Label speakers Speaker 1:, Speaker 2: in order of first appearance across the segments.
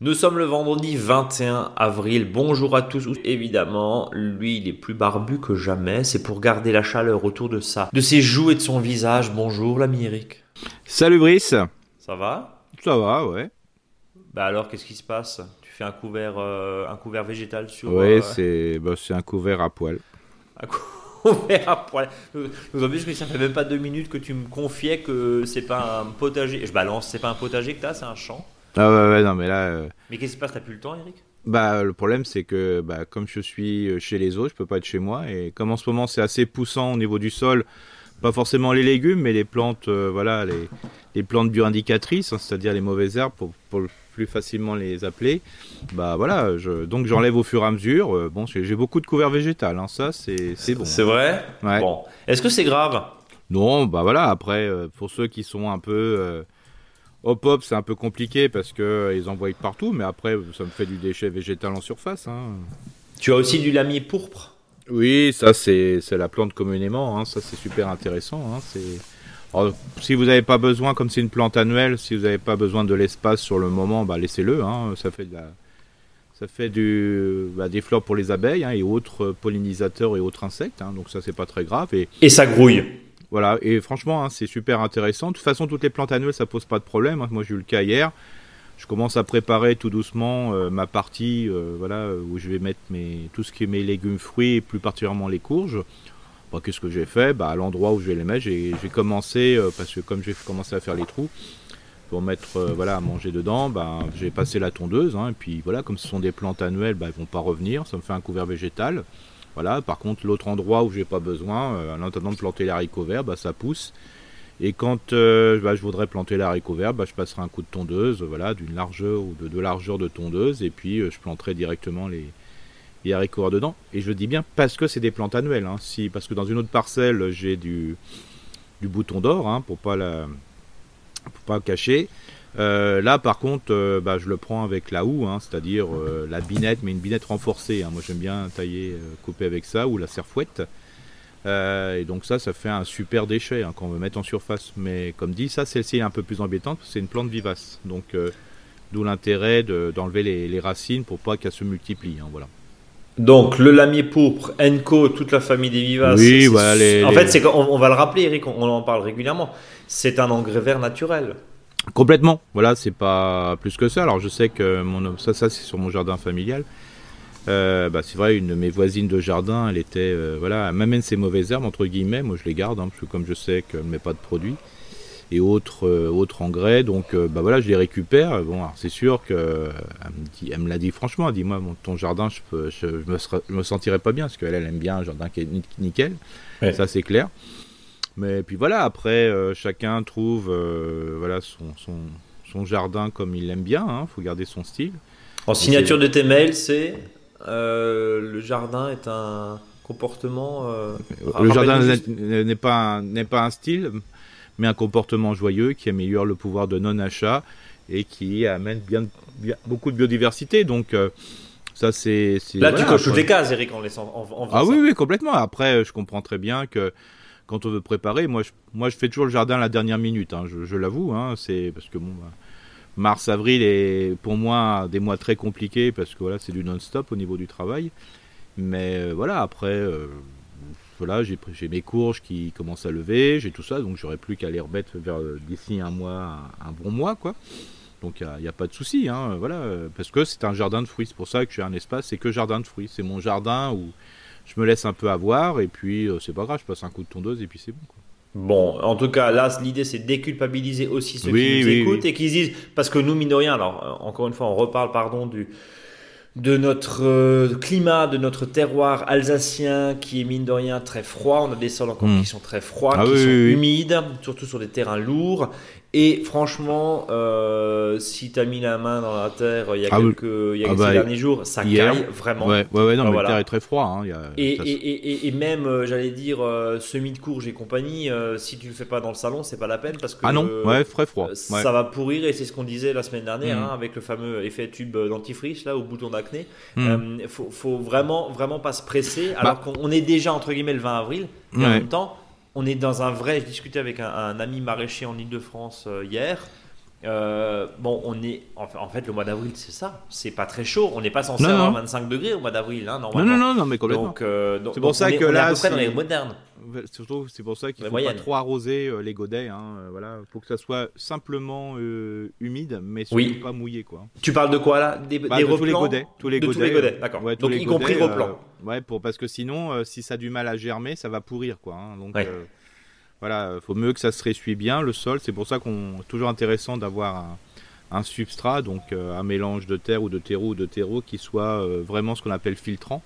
Speaker 1: Nous sommes le vendredi 21 avril. Bonjour à tous. Évidemment, lui, il est plus barbu que jamais. C'est pour garder la chaleur autour de ça, de ses joues et de son visage. Bonjour, l'ami Eric.
Speaker 2: Salut Brice.
Speaker 1: Ça va?
Speaker 2: Ça va, ouais.
Speaker 1: Bah alors, qu'est-ce qui se passe? Tu fais un couvert, euh, un couvert végétal sur.
Speaker 2: Ouais,
Speaker 1: euh,
Speaker 2: c'est bah, un couvert à poil.
Speaker 1: un couvert à poil. Nous avons vu que ça fait même pas deux minutes que tu me confiais que c'est pas un potager. Je balance, c'est pas un potager que t'as, c'est un champ.
Speaker 2: Ah ouais, ouais, non, mais là. euh,
Speaker 1: Mais qu'est-ce qui se passe? T'as plus le temps, Eric?
Speaker 2: Bah, le problème, c'est que bah, comme je suis chez les autres, je peux pas être chez moi. Et comme en ce moment, c'est assez poussant au niveau du sol, pas forcément les légumes, mais les plantes, euh, voilà, les, les plantes bioindicatrices, hein, c'est-à-dire les mauvaises herbes, pour, pour plus facilement les appeler. Bah voilà, je, donc j'enlève au fur et à mesure. Euh, bon, j'ai beaucoup de couverts végétal, hein, ça, c'est bon.
Speaker 1: C'est vrai?
Speaker 2: Ouais.
Speaker 1: Bon. Est-ce que c'est grave?
Speaker 2: Non, bah voilà, après, euh, pour ceux qui sont un peu euh, hop-hop, c'est un peu compliqué parce que euh, ils en voient partout, mais après, ça me fait du déchet végétal en surface. hein.
Speaker 1: Tu as aussi du lamier pourpre?
Speaker 2: Oui, ça, c'est c'est la plante communément, hein, ça, c'est super intéressant. hein, c'est... Alors, si vous n'avez pas besoin, comme c'est une plante annuelle, si vous n'avez pas besoin de l'espace sur le moment, bah, laissez-le, hein, ça fait de la... Ça fait du, bah, des fleurs pour les abeilles hein, et autres pollinisateurs et autres insectes, hein, donc ça c'est pas très grave. Et
Speaker 1: Et ça grouille.
Speaker 2: Voilà, et franchement, c'est super intéressant. De toute façon, toutes les plantes annuelles, ça pose pas de problème. Moi, j'ai eu le cas hier. Je commence à préparer tout doucement euh, ma partie, euh, voilà, où je vais mettre mes, tout ce qui est mes légumes, fruits, et plus particulièrement les courges. Bah, Qu'est-ce que j'ai fait? Bah, À l'endroit où je vais les mettre, j'ai commencé, euh, parce que comme j'ai commencé à faire les trous, pour mettre euh, voilà, à manger dedans, bah, j'ai passé la tondeuse. hein, et puis voilà, comme ce sont des plantes annuelles, bah, elles vont pas revenir. Ça me fait un couvert végétal. Voilà, par contre, l'autre endroit où j'ai pas besoin, euh, en attendant de planter les haricots verts, bah, ça pousse. Et quand euh, bah, je voudrais planter les haricots verts, bah, je passerai un coup de tondeuse, voilà, d'une largeur ou de, de largeur de tondeuse, et puis je planterai directement les, les haricots dedans. Et je dis bien parce que c'est des plantes annuelles. hein. Si, parce que dans une autre parcelle, j'ai du, bouton d'or, hein, pour pas la, pour pas cacher. Euh, là, par contre, euh, bah, je le prends avec la houe, hein, c'est-à-dire euh, la binette, mais une binette renforcée. Moi, j'aime bien tailler, couper avec ça, ou la serfouette. Et donc ça, ça fait un super déchet hein, qu'on veut mettre en surface. Mais comme dit, ça, celle-ci est un peu plus embêtante, c'est une plante vivace. Donc, d'où l'intérêt de- d'enlever les, racines pour pas qu'elles se multiplient. voilà.
Speaker 1: Donc, le lamier pourpre, Enco, toute la famille des vivaces.
Speaker 2: Oui,
Speaker 1: c'est-
Speaker 2: voilà, les-
Speaker 1: En
Speaker 2: les-
Speaker 1: fait, c'est qu'on on va le rappeler, Eric, on, on en parle régulièrement. C'est un engrais vert naturel.
Speaker 2: Complètement. Voilà, c'est pas plus que ça. Alors je sais que mon ça, ça c'est sur mon jardin familial. Euh, bah, c'est vrai, une de mes voisines de jardin, elle était, euh, voilà, elle m'amène ses mauvaises herbes entre guillemets. Moi, je les garde hein, parce que comme je sais qu'elle ne met pas de produits et autres, euh, autres engrais, donc euh, bah voilà, je les récupère. Bon, alors, c'est sûr que euh, elle me, dit, elle me l'a dit franchement. Elle dit moi, ton jardin, je, peux, je, je me, serais- je me sentirais pas bien parce qu'elle, elle aime bien un jardin qui est ni- nickel.
Speaker 1: Ouais.
Speaker 2: Ça, c'est clair. Mais puis voilà, après, euh, chacun trouve voilà, son, son, son jardin comme il l'aime bien. Il faut garder son style.
Speaker 1: En signature de tes mails, c'est le jardin est un comportement.
Speaker 2: Le jardin n'est pas, n'est pas un style, mais un comportement joyeux qui améliore le pouvoir de non-achat et qui amène bien, bien- beaucoup de biodiversité. Donc, euh, ça, c'est.
Speaker 1: Là, tu coches toutes les cases, Eric, en laissant. En, en
Speaker 2: Ah
Speaker 1: ça.
Speaker 2: oui, oui, complètement. Après, je comprends très bien que quand on veut préparer, moi je, moi, je fais toujours le jardin à la dernière minute, hein, je, je l'avoue. Hein, c'est parce que bon, bah, mars, avril est pour moi des mois très compliqués parce que voilà, c'est du non-stop au niveau du travail. Mais euh, voilà, après, euh, voilà, j'ai mes courges qui commencent à lever, j'ai tout ça, donc j'aurais plus qu'à les remettre vers euh, d'ici un mois, un, un bon mois, quoi. Donc il n'y a, pas de souci, hein, voilà, euh, parce que c'est un jardin de fruits. C'est pour ça que j'ai un espace, c'est que jardin de fruits. C'est mon jardin où je me laisse un peu avoir et puis euh, c'est pas grave, je passe un coup de tondeuse et puis c'est bon. Quoi.
Speaker 1: Bon, en tout cas, là, l'idée, c'est de déculpabiliser aussi ceux
Speaker 2: Oui,
Speaker 1: qui nous
Speaker 2: oui,
Speaker 1: écoutent
Speaker 2: oui.
Speaker 1: et qui se disent, parce que nous, mine de rien, alors, encore une fois, on reparle, pardon, du, de notre euh, climat, de notre terroir alsacien qui est, mine de rien, très froid. On a des sols encore
Speaker 2: Mm.
Speaker 1: qui sont très froids,
Speaker 2: Ah
Speaker 1: qui
Speaker 2: oui,
Speaker 1: sont
Speaker 2: oui, oui.
Speaker 1: humides, surtout sur des terrains lourds. Et franchement, euh, si tu as mis la main dans la terre il y a
Speaker 2: Ah oui.
Speaker 1: quelques il y a
Speaker 2: Ah bah,
Speaker 1: derniers jours, ça
Speaker 2: hier.
Speaker 1: caille vraiment.
Speaker 2: Ouais, ouais, ouais, non,
Speaker 1: Ah,
Speaker 2: mais
Speaker 1: voilà.
Speaker 2: le terre est très froid. hein, il y a-
Speaker 1: Et,
Speaker 2: ça
Speaker 1: et,
Speaker 2: se-
Speaker 1: et, et- et même, euh, j'allais dire, euh, semi-de-courge et compagnie, euh, si tu le fais pas dans le salon, c'est pas la peine parce que
Speaker 2: Ah non, ouais, très froid. ouais.
Speaker 1: ça va pourrir et c'est ce qu'on disait la semaine dernière
Speaker 2: Mhm.
Speaker 1: hein, avec le fameux effet tube dentifrice là au bouton d'acné.
Speaker 2: Hmm.
Speaker 1: Euh, faut, faut vraiment, vraiment pas se presser alors qu'on on est déjà entre guillemets le 20 avril. Et en
Speaker 2: Bah.
Speaker 1: Même temps, on est dans un vrai. Je discutais avec un, un ami maraîcher en Ile-de-France euh, hier. Euh, bon, on est en fait, le mois d'avril, c'est ça. C'est pas très chaud. On n'est pas censé
Speaker 2: Non,
Speaker 1: avoir
Speaker 2: non.
Speaker 1: 25 degrés au mois d'avril, hein,
Speaker 2: Non,
Speaker 1: normalement.
Speaker 2: non, non, non, mais complètement.
Speaker 1: Donc, euh,
Speaker 2: C'est pour
Speaker 1: donc
Speaker 2: ça
Speaker 1: on est-
Speaker 2: que
Speaker 1: on est à peu près dans les modernes.
Speaker 2: Surtout, c'est pour ça qu'il
Speaker 1: La
Speaker 2: faut pas trop arroser euh, les godets. Hein, euh, voilà, faut que ça soit simplement euh, humide, mais surtout
Speaker 1: Oui.
Speaker 2: pas mouillé, quoi.
Speaker 1: Tu parles de quoi là? Des,
Speaker 2: Bah,
Speaker 1: des
Speaker 2: de tous les godets, tous les
Speaker 1: De
Speaker 2: godets,
Speaker 1: d'accord.
Speaker 2: ouais,
Speaker 1: Donc
Speaker 2: les
Speaker 1: y compris replant.
Speaker 2: euh, ouais, pour parce que sinon, euh, si ça a du mal à germer, ça va pourrir, quoi. hein, donc
Speaker 1: Ouais.
Speaker 2: voilà, faut mieux que ça se ressuie bien le sol. C'est pour ça qu'on toujours intéressant d'avoir un, un substrat, donc un mélange de terre ou de terreau ou de terreau qui soit vraiment ce qu'on appelle filtrant.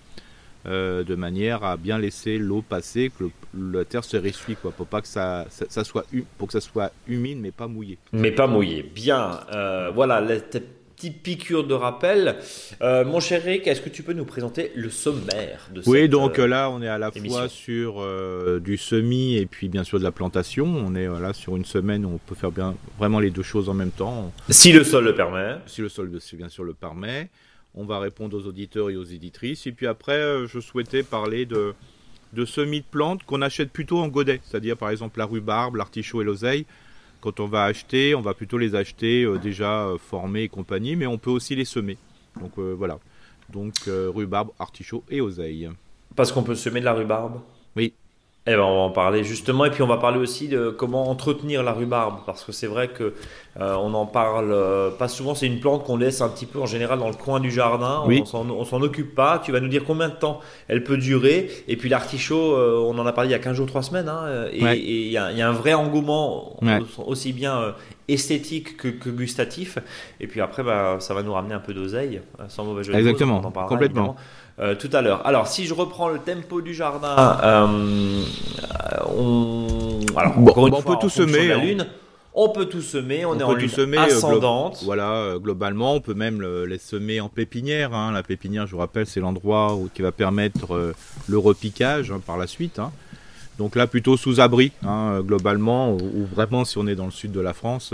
Speaker 2: Euh, de manière à bien laisser l'eau passer, que le- la terre se ressuie, quoi, pour pas que ça, ça, ça soit pour que ça soit humide mais pas mouillé.
Speaker 1: Mais pas mouillé. Bien. Euh, voilà, la petite piqûre de rappel. Euh, mon cher Eric, est-ce que tu peux nous présenter le sommaire de
Speaker 2: Oui,
Speaker 1: cette,
Speaker 2: donc
Speaker 1: euh,
Speaker 2: euh, là, on est à la
Speaker 1: émission?
Speaker 2: fois sur du semis et puis bien sûr de la plantation. On est voilà, sur une semaine où on peut faire bien, vraiment les deux choses en même temps,
Speaker 1: Si le sol le permet.
Speaker 2: si le sol bien sûr le permet. On va répondre aux auditeurs et aux éditrices. Et puis après, euh, je souhaitais parler de, de semis de plantes qu'on achète plutôt en godet, c'est-à-dire par exemple la rhubarbe, l'artichaut et l'oseille. Quand on va acheter, on va plutôt les acheter euh, déjà euh, formés et compagnie, mais on peut aussi les semer. Donc euh, voilà. Donc rhubarbe, artichaut et oseille.
Speaker 1: Parce qu'on peut semer de la rhubarbe?
Speaker 2: Oui.
Speaker 1: Eh ben, on va en parler justement, et puis on va parler aussi de comment entretenir la rhubarbe, parce que c'est vrai que euh, on en parle euh, pas souvent. C'est une plante qu'on laisse un petit peu en général dans le coin du jardin.
Speaker 2: Oui.
Speaker 1: On s'en- on s'en occupe pas. Tu vas nous dire combien de temps elle peut durer. Et puis l'artichaut, euh, on en a parlé il y a 15 jours, 3 semaines, hein, et
Speaker 2: Ouais.
Speaker 1: il y, a il y a un vrai engouement
Speaker 2: Ouais.
Speaker 1: au- aussi bien euh, esthétique que, que gustatif. Et puis après, bah, ça va nous ramener un peu d'oseille, euh, sans mauvais jeu de
Speaker 2: Exactement,
Speaker 1: on en parlera
Speaker 2: complètement.
Speaker 1: évidemment, euh, tout à l'heure. Alors, si je reprends le tempo du jardin, euh, on, alors,
Speaker 2: Bon,
Speaker 1: encore une
Speaker 2: bon, on
Speaker 1: fois,
Speaker 2: peut tout semer,
Speaker 1: la
Speaker 2: hein.
Speaker 1: lune. On peut tout semer, on,
Speaker 2: On
Speaker 1: est en lune
Speaker 2: semer, euh, glo-
Speaker 1: ascendante.
Speaker 2: Voilà, euh, globalement, on peut même le- les semer en pépinière. hein. La pépinière, je vous rappelle, c'est l'endroit qui va permettre euh, le repiquage hein, par la suite. hein. Donc là, plutôt sous abri, hein, globalement, ou, ou vraiment si on est dans le sud de la France.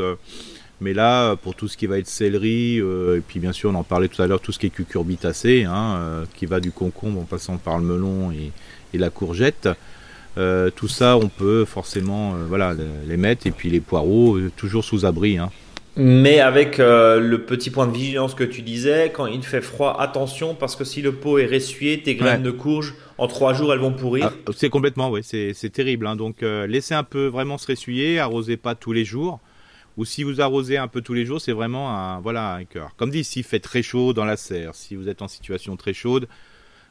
Speaker 2: Mais là, pour tout ce qui va être céleri, euh, et puis bien sûr, on en parlait tout à l'heure, tout ce qui est cucurbitacé, hein, euh, qui va du concombre en passant par le melon et, et la courgette. Euh, tout ça, on peut forcément voilà, les- mettre. Et puis les poireaux, toujours sous abri. Hein.
Speaker 1: Mais avec le petit point de vigilance que tu disais, quand il fait froid, attention, parce que si le pot est ressuyé, tes graines de courge, en trois jours, elles vont pourrir.
Speaker 2: Ah, c'est complètement, oui, c'est terrible. hein. Donc, laissez un peu vraiment se ressuyer, arrosez pas tous les jours. Ou si vous arrosez un peu tous les jours, c'est vraiment un, voilà, un cœur. Comme dit, s'il fait très chaud dans la serre, si vous êtes en situation très chaude,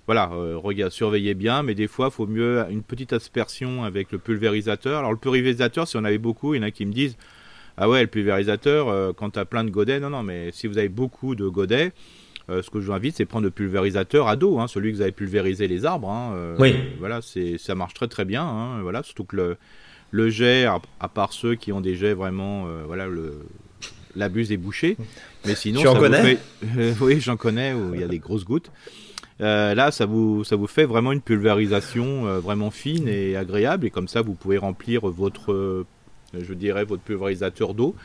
Speaker 2: voilà, euh, regarde, surveillez bien, mais des fois, il faut mieux une petite aspersion avec le pulvérisateur. Alors, le pulvérisateur, si on avait beaucoup, il y en a qui me disent, ah ouais, le pulvérisateur, euh, quand tu as plein de godets, non, non, mais si vous avez beaucoup de godets, euh, ce que je vous invite, c'est prendre le pulvérisateur à dos, hein, celui que vous avez pulvérisé les arbres. hein, euh,
Speaker 1: Oui.
Speaker 2: Voilà, c'est, ça marche très très bien. hein, voilà, surtout que le, le jet, à, à part ceux qui ont des jets vraiment, euh, voilà, le, la buse est bouchée. Mais sinon,
Speaker 1: Tu en connais?
Speaker 2: fait- oui, j'en connais où il y a des grosses gouttes. Euh, là, ça vous, ça vous fait vraiment une pulvérisation euh, vraiment fine et agréable. Et comme ça, vous pouvez remplir votre, euh, je dirais, votre pulvérisateur d'eau.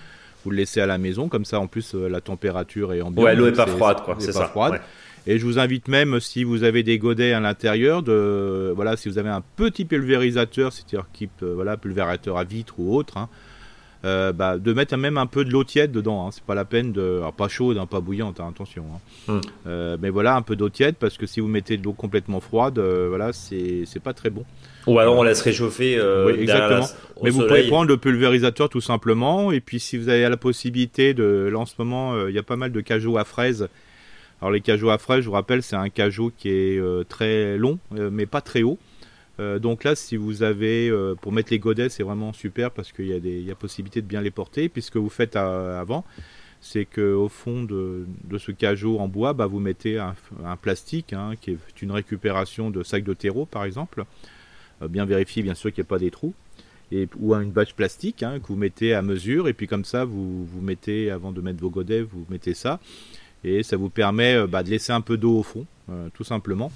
Speaker 2: Vous le laissez à la maison, comme ça, en plus, euh, la température est ambiante.
Speaker 1: ouais, l'eau est pas froide, quoi. C'est ça.
Speaker 2: froide.
Speaker 1: ouais.
Speaker 2: Et je vous invite même, si vous avez des godets à l'intérieur, de voilà, si vous avez un petit pulvérisateur, c'est-à-dire euh, voilà, pulvérisateur à vitre ou autre, hein, euh, bah, de mettre même un peu de l'eau tiède dedans. Hein, c'est pas la peine de, alors, pas chaude, hein, pas bouillante, hein, attention. hein.
Speaker 1: Hmm.
Speaker 2: Euh, mais voilà, un peu d'eau tiède parce que si vous mettez de l'eau complètement froide, euh, voilà, c'est pas très bon.
Speaker 1: Ou alors on laisse réchauffer.
Speaker 2: Oui,
Speaker 1: derrière la-
Speaker 2: exactement. Mais vous pouvez prendre le pulvérisateur tout simplement. Et puis si vous avez la possibilité de. Là en ce moment, il y a pas mal de cajots à fraises. Alors les cajots à fraises, je vous rappelle, c'est un cajot qui est très long, mais pas très haut. Euh, donc là, si vous avez, euh, pour mettre les godets, c'est vraiment super parce qu'il y, a possibilité de bien les porter. Puis ce que vous faites à- avant, c'est que au fond de, ce cajot en bois, bah, vous mettez un, plastique hein, qui est une récupération de sacs de terreau, par exemple. Euh, bien vérifier, bien sûr, qu'il n'y a pas des trous. et, ou une bâche plastique hein, que vous mettez à mesure et puis comme ça vous vous mettez avant de mettre vos godets vous mettez ça et ça vous permet euh, bah, de laisser un peu d'eau au fond euh, tout simplement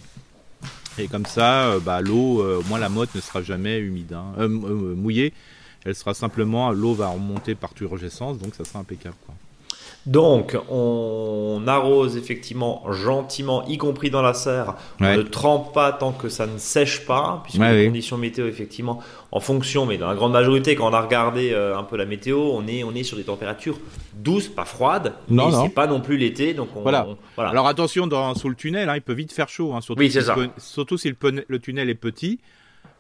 Speaker 2: et comme ça euh, bah, l'eau au moins la motte ne sera jamais humide hein, mouillée elle sera simplement l'eau va remonter par turgescence donc ça sera impeccable quoi.
Speaker 1: Donc, on arrose effectivement gentiment, y compris dans la serre. On ne trempe pas tant que ça ne sèche pas, puisque les conditions météo, effectivement, en fonction, mais dans la grande majorité, quand on a regardé euh, un peu la météo, on est, on est sur des températures douces, pas froides. Non, mais c'est pas non plus l'été, donc
Speaker 2: voilà. Alors attention, dans, sous le tunnel, hein, il peut vite faire chaud, hein, surtout, si Le, surtout si le, tunnel est petit.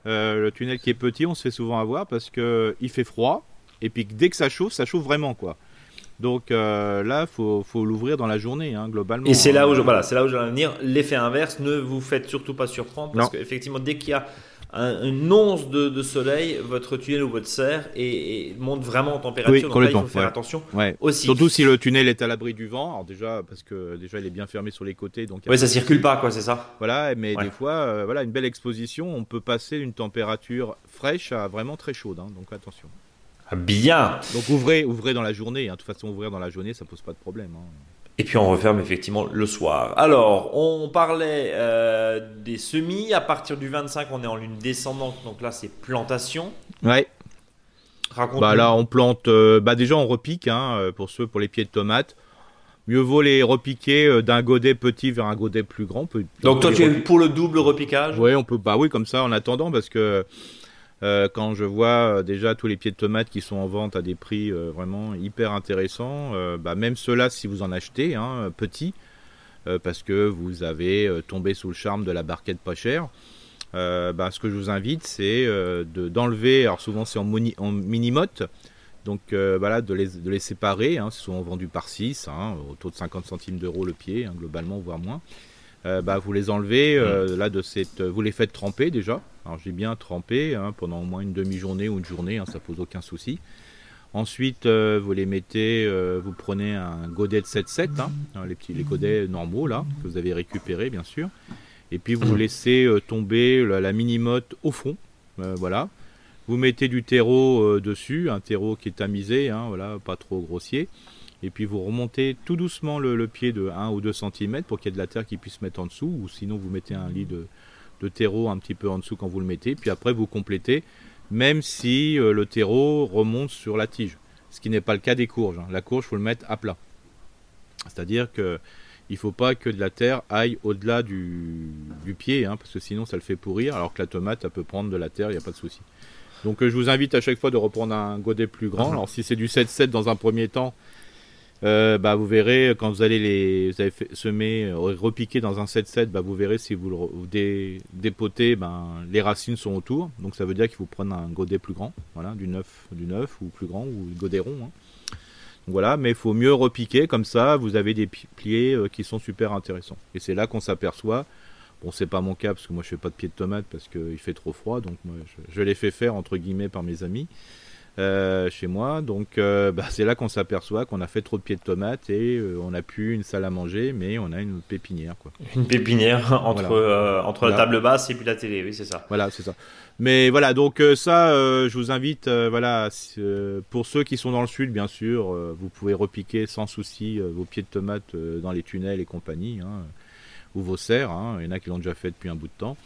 Speaker 2: Euh, le tunnel qui est petit, on se fait souvent avoir parce que il fait froid, et puis dès que ça chauffe, ça chauffe vraiment, quoi. Donc euh, là, faut, faut l'ouvrir dans la journée, hein, globalement.
Speaker 1: Et c'est là où je, voilà, c'est là où je vais venir. L'effet inverse, ne vous faites surtout pas surprendre parce qu'effectivement, dès qu'il y a une once de, soleil, votre tunnel ou votre serre et, monte vraiment en température. Oui, donc là, il faut faire attention aussi.
Speaker 2: Surtout si le tunnel est à l'abri du vent. Alors déjà, parce que déjà, il est bien fermé sur les côtés, donc.
Speaker 1: Oui, ça circule pas, quoi, c'est ça.
Speaker 2: Voilà, mais des fois, euh, voilà, une belle exposition, on peut passer d'une température fraîche à vraiment très chaude, hein, donc attention.
Speaker 1: Bien.
Speaker 2: Donc ouvrez, ouvrez dans la journée. Hein. De toute façon, ouvrir dans la journée, ça pose pas de problème. Hein.
Speaker 1: Et puis on referme effectivement le soir. Alors, on parlait euh, des semis. À partir du 25, on est en lune descendante. Donc là, c'est plantation.
Speaker 2: Ouais. Raconte. Bah là, on plante. Euh, bah déjà, on repique hein, euh, pour ceux pour les pieds de tomates. Mieux vaut les repiquer d'un godet petit vers un godet plus grand.
Speaker 1: Donc toi, tu es pour le double repiquage?
Speaker 2: Oui, on peut. Bah oui, comme ça, en attendant, parce que euh, quand je vois euh, déjà tous les pieds de tomates qui sont en vente à des prix euh, vraiment hyper intéressants, bah, même ceux-là, si vous en achetez, hein, petits, parce que vous avez tombé sous le charme de la barquette pas chère, bah, ce que je vous invite, c'est d'enlever, alors souvent c'est en, mini-motte, donc voilà, de les, séparer, hein, sont vendus par 6, hein, autour de 50 centimes d'euros le pied, hein, globalement, voire moins. Bah, vous les enlevez, mmh. là, de cette, vous les faites tremper déjà, alors j'ai bien trempé hein, pendant au moins une demi-journée ou une journée, hein, ça pose aucun souci. Ensuite, euh, vous les mettez, euh, vous prenez un godet de 7-7, hein, les petits les godets normaux là, que vous avez récupérés bien sûr. Et puis vous laissez euh, tomber la, mini-motte au fond, voilà. Vous mettez du terreau dessus, un terreau qui est tamisé, voilà, pas trop grossier. Et puis vous remontez tout doucement le, le pied de 1 ou 2 cm pour qu'il y ait de la terre qui puisse mettre en dessous, ou sinon vous mettez un lit de, de terreau un petit peu en dessous quand vous le mettez, puis après vous complétez, même si euh, le terreau remonte sur la tige, ce qui n'est pas le cas des courges. Hein. La courge, il faut le mettre à plat. C'est-à-dire que il faut pas que de la terre aille au-delà du, pied, hein, parce que sinon ça le fait pourrir, alors que la tomate, elle peut prendre de la terre, il n'y a pas de souci. Donc euh, je vous invite à chaque fois de reprendre un godet plus grand. Alors si c'est du 7-7 dans un premier temps, euh, bah, vous verrez quand vous allez les semer, euh, repiquer dans un 7-7, bah, vous verrez si vous le dépotez, ben, les racines sont autour. Donc ça veut dire qu'il faut prendre un godet plus grand, voilà, du 9, du 9 ou plus grand ou godet rond. Hein. voilà, mais il faut mieux repiquer comme ça, vous avez des pliés euh, qui sont super intéressants. Et c'est là qu'on s'aperçoit. Bon, c'est pas mon cas parce que moi je fais pas de pieds de tomate parce qu'il fait trop froid, donc moi je, je les fais faire entre guillemets par mes amis. Euh, chez moi. Donc euh, bah, c'est là qu'on s'aperçoit qu'on a fait trop de pieds de tomates et euh, on n'a plus une salle à manger, mais on a une pépinière. Quoi.
Speaker 1: Une pépinière entre, entre la table basse et puis la télé, oui c'est ça.
Speaker 2: Voilà, c'est ça. Mais voilà, donc ça, je vous invite, voilà, pour ceux qui sont dans le sud, bien sûr, vous pouvez repiquer sans souci vos pieds de tomates dans les tunnels et compagnie, hein, ou vos serres. Hein. Il y en a qui l'ont déjà fait depuis un bout de temps.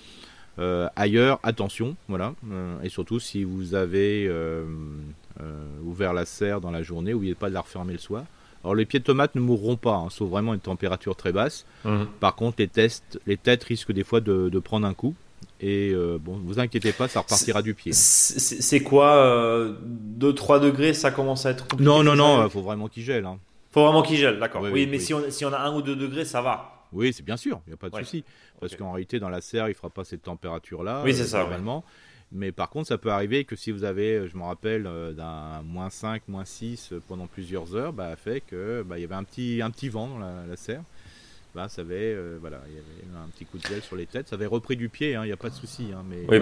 Speaker 2: Euh, ailleurs, attention, voilà. Euh, et surtout, si vous avez euh, ouvert la serre dans la journée, n'oubliez pas de la refermer le soir. Alors les pieds de tomates ne mourront pas, hein, sauf vraiment une température très basse. Mmh. Par contre, les, tests, les têtes risquent des fois de, prendre un coup. Et bon, vous inquiétez pas, ça repartira du pied.
Speaker 1: C'est quoi 2-3 degrés, ça commence à être compliqué
Speaker 2: Non, non, non, il faut vraiment qu'il gèle. Hein.
Speaker 1: faut vraiment qu'il gèle, d'accord. Oui, mais Si, on, si on a 1 ou 2 degrés, ça va.
Speaker 2: Oui, c'est bien sûr, il n'y a pas de souci. Parce qu'en réalité, dans la serre, il ne fera pas cette température-là.
Speaker 1: Oui, c'est ça.
Speaker 2: Normalement. Mais par contre, ça peut arriver que si vous avez, je me rappelle, euh, d'un moins 5, moins 6 pendant plusieurs heures, bah, fait que bah, il y avait un petit, un petit vent dans la serre ça avait, euh, voilà, il y avait un petit coup de gel sur les têtes. Ça avait repris du pied, hein, il n'y a pas de souci. Hein, mais
Speaker 1: oui,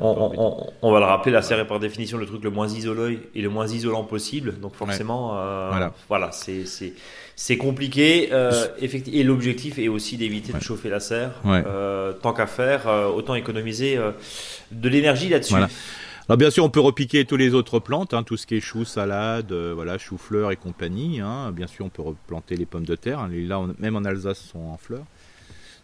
Speaker 1: on, va le rappeler, la serre est par définition le truc le moins isolant et le moins isolant possible. Donc forcément, euh, voilà, voilà c'est compliqué. Euh, et l'objectif est aussi d'éviter de chauffer la serre. tant qu'à faire, autant économiser de l'énergie là-dessus.
Speaker 2: Alors bien sûr, on peut repiquer tous les autres plantes, hein, tout ce qui est choux, salade, euh, voilà, chou-fleur et compagnie. Hein. Bien sûr, on peut replanter les pommes de terre. Hein. Là, même en Alsace, sont en fleurs.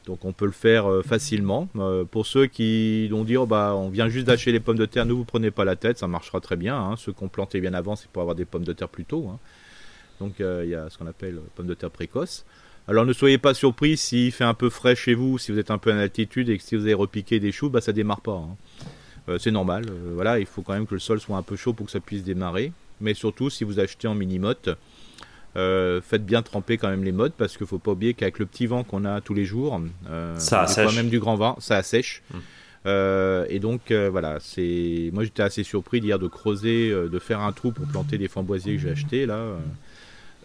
Speaker 2: Donc on peut le faire euh, facilement. Euh, pour ceux qui vont dire, bah, on vient juste d'acheter les pommes de terre, ne vous prenez pas la tête, ça marchera très bien. Hein. Ceux qu'on planté bien avant, c'est pour avoir des pommes de terre plus tôt. Donc il y a ce qu'on appelle pommes de terre précoces. Alors ne soyez pas surpris s'il fait un peu frais chez vous, si vous êtes un peu en altitude et que si vous avez repiqué des choux, bah, ça démarre pas. Euh, c'est normal. Euh, voilà, il faut quand même que le sol soit un peu chaud pour que ça puisse démarrer. Mais surtout, si vous achetez en mini-motte, euh, faites bien tremper quand même les mottes parce qu'il faut pas oublier qu'avec le petit vent qu'on a tous les jours,
Speaker 1: ça assèche.
Speaker 2: même du grand vent, ça assèche. Hum. et donc voilà, c'est moi j'étais assez surpris d'hier de creuser, de faire un trou pour planter des framboisiers que j'ai achetés là.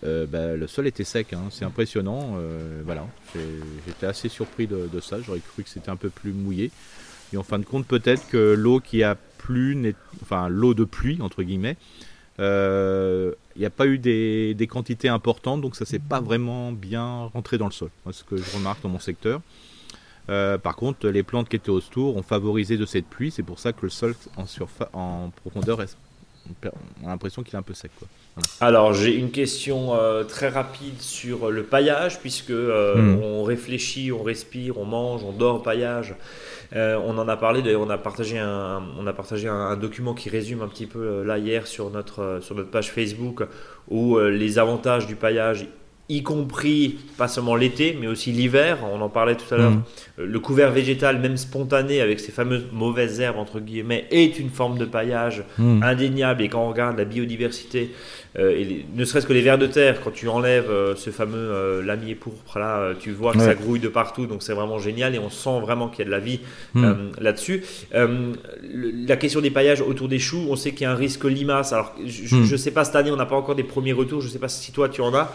Speaker 2: Bah, le sol était sec, hein. c'est impressionnant. voilà, j'étais assez surpris de, de ça. J'aurais cru que c'était un peu plus mouillé. Et en fin de compte, peut-être que l'eau qui a plu, enfin l'eau de pluie, entre guillemets, euh, il n'y a pas eu des, quantités importantes, donc ça s'est pas vraiment bien rentré dans le sol. Moi, ce que je remarque dans mon secteur. Euh, par contre, les plantes qui étaient autour ont favorisé de cette pluie, c'est pour ça que le sol en, en profondeur est on a l'impression qu'il est un peu sec. Quoi.
Speaker 1: Alors j'ai une question euh, très rapide sur le paillage, puisque euh, hmm. on réfléchit, on respire, on mange, on dort au paillage. Euh, on en a parlé, d'ailleurs on a partagé, un, on a partagé un, document qui résume un petit peu là hier sur notre, sur notre page Facebook, où les avantages du paillage y compris pas seulement l'été, mais aussi l'hiver. On en parlait tout à l'heure. Mm. Euh, le couvert végétal, même spontané, avec ces fameuses mauvaises herbes entre guillemets, est une forme de paillage mm. indéniable. Et quand on regarde la biodiversité, euh, et ne serait-ce que les vers de terre, quand tu enlèves euh, ce fameux lamier pourpre là, tu vois que ça grouille de partout. Donc c'est vraiment génial et on sent vraiment qu'il y a de la vie mm. là-dessus. la question des paillages autour des choux, on sait qu'il y a un risque limace. Alors je ne sais pas cette année, on n'a pas encore des premiers retours. Je ne sais pas si toi tu en as.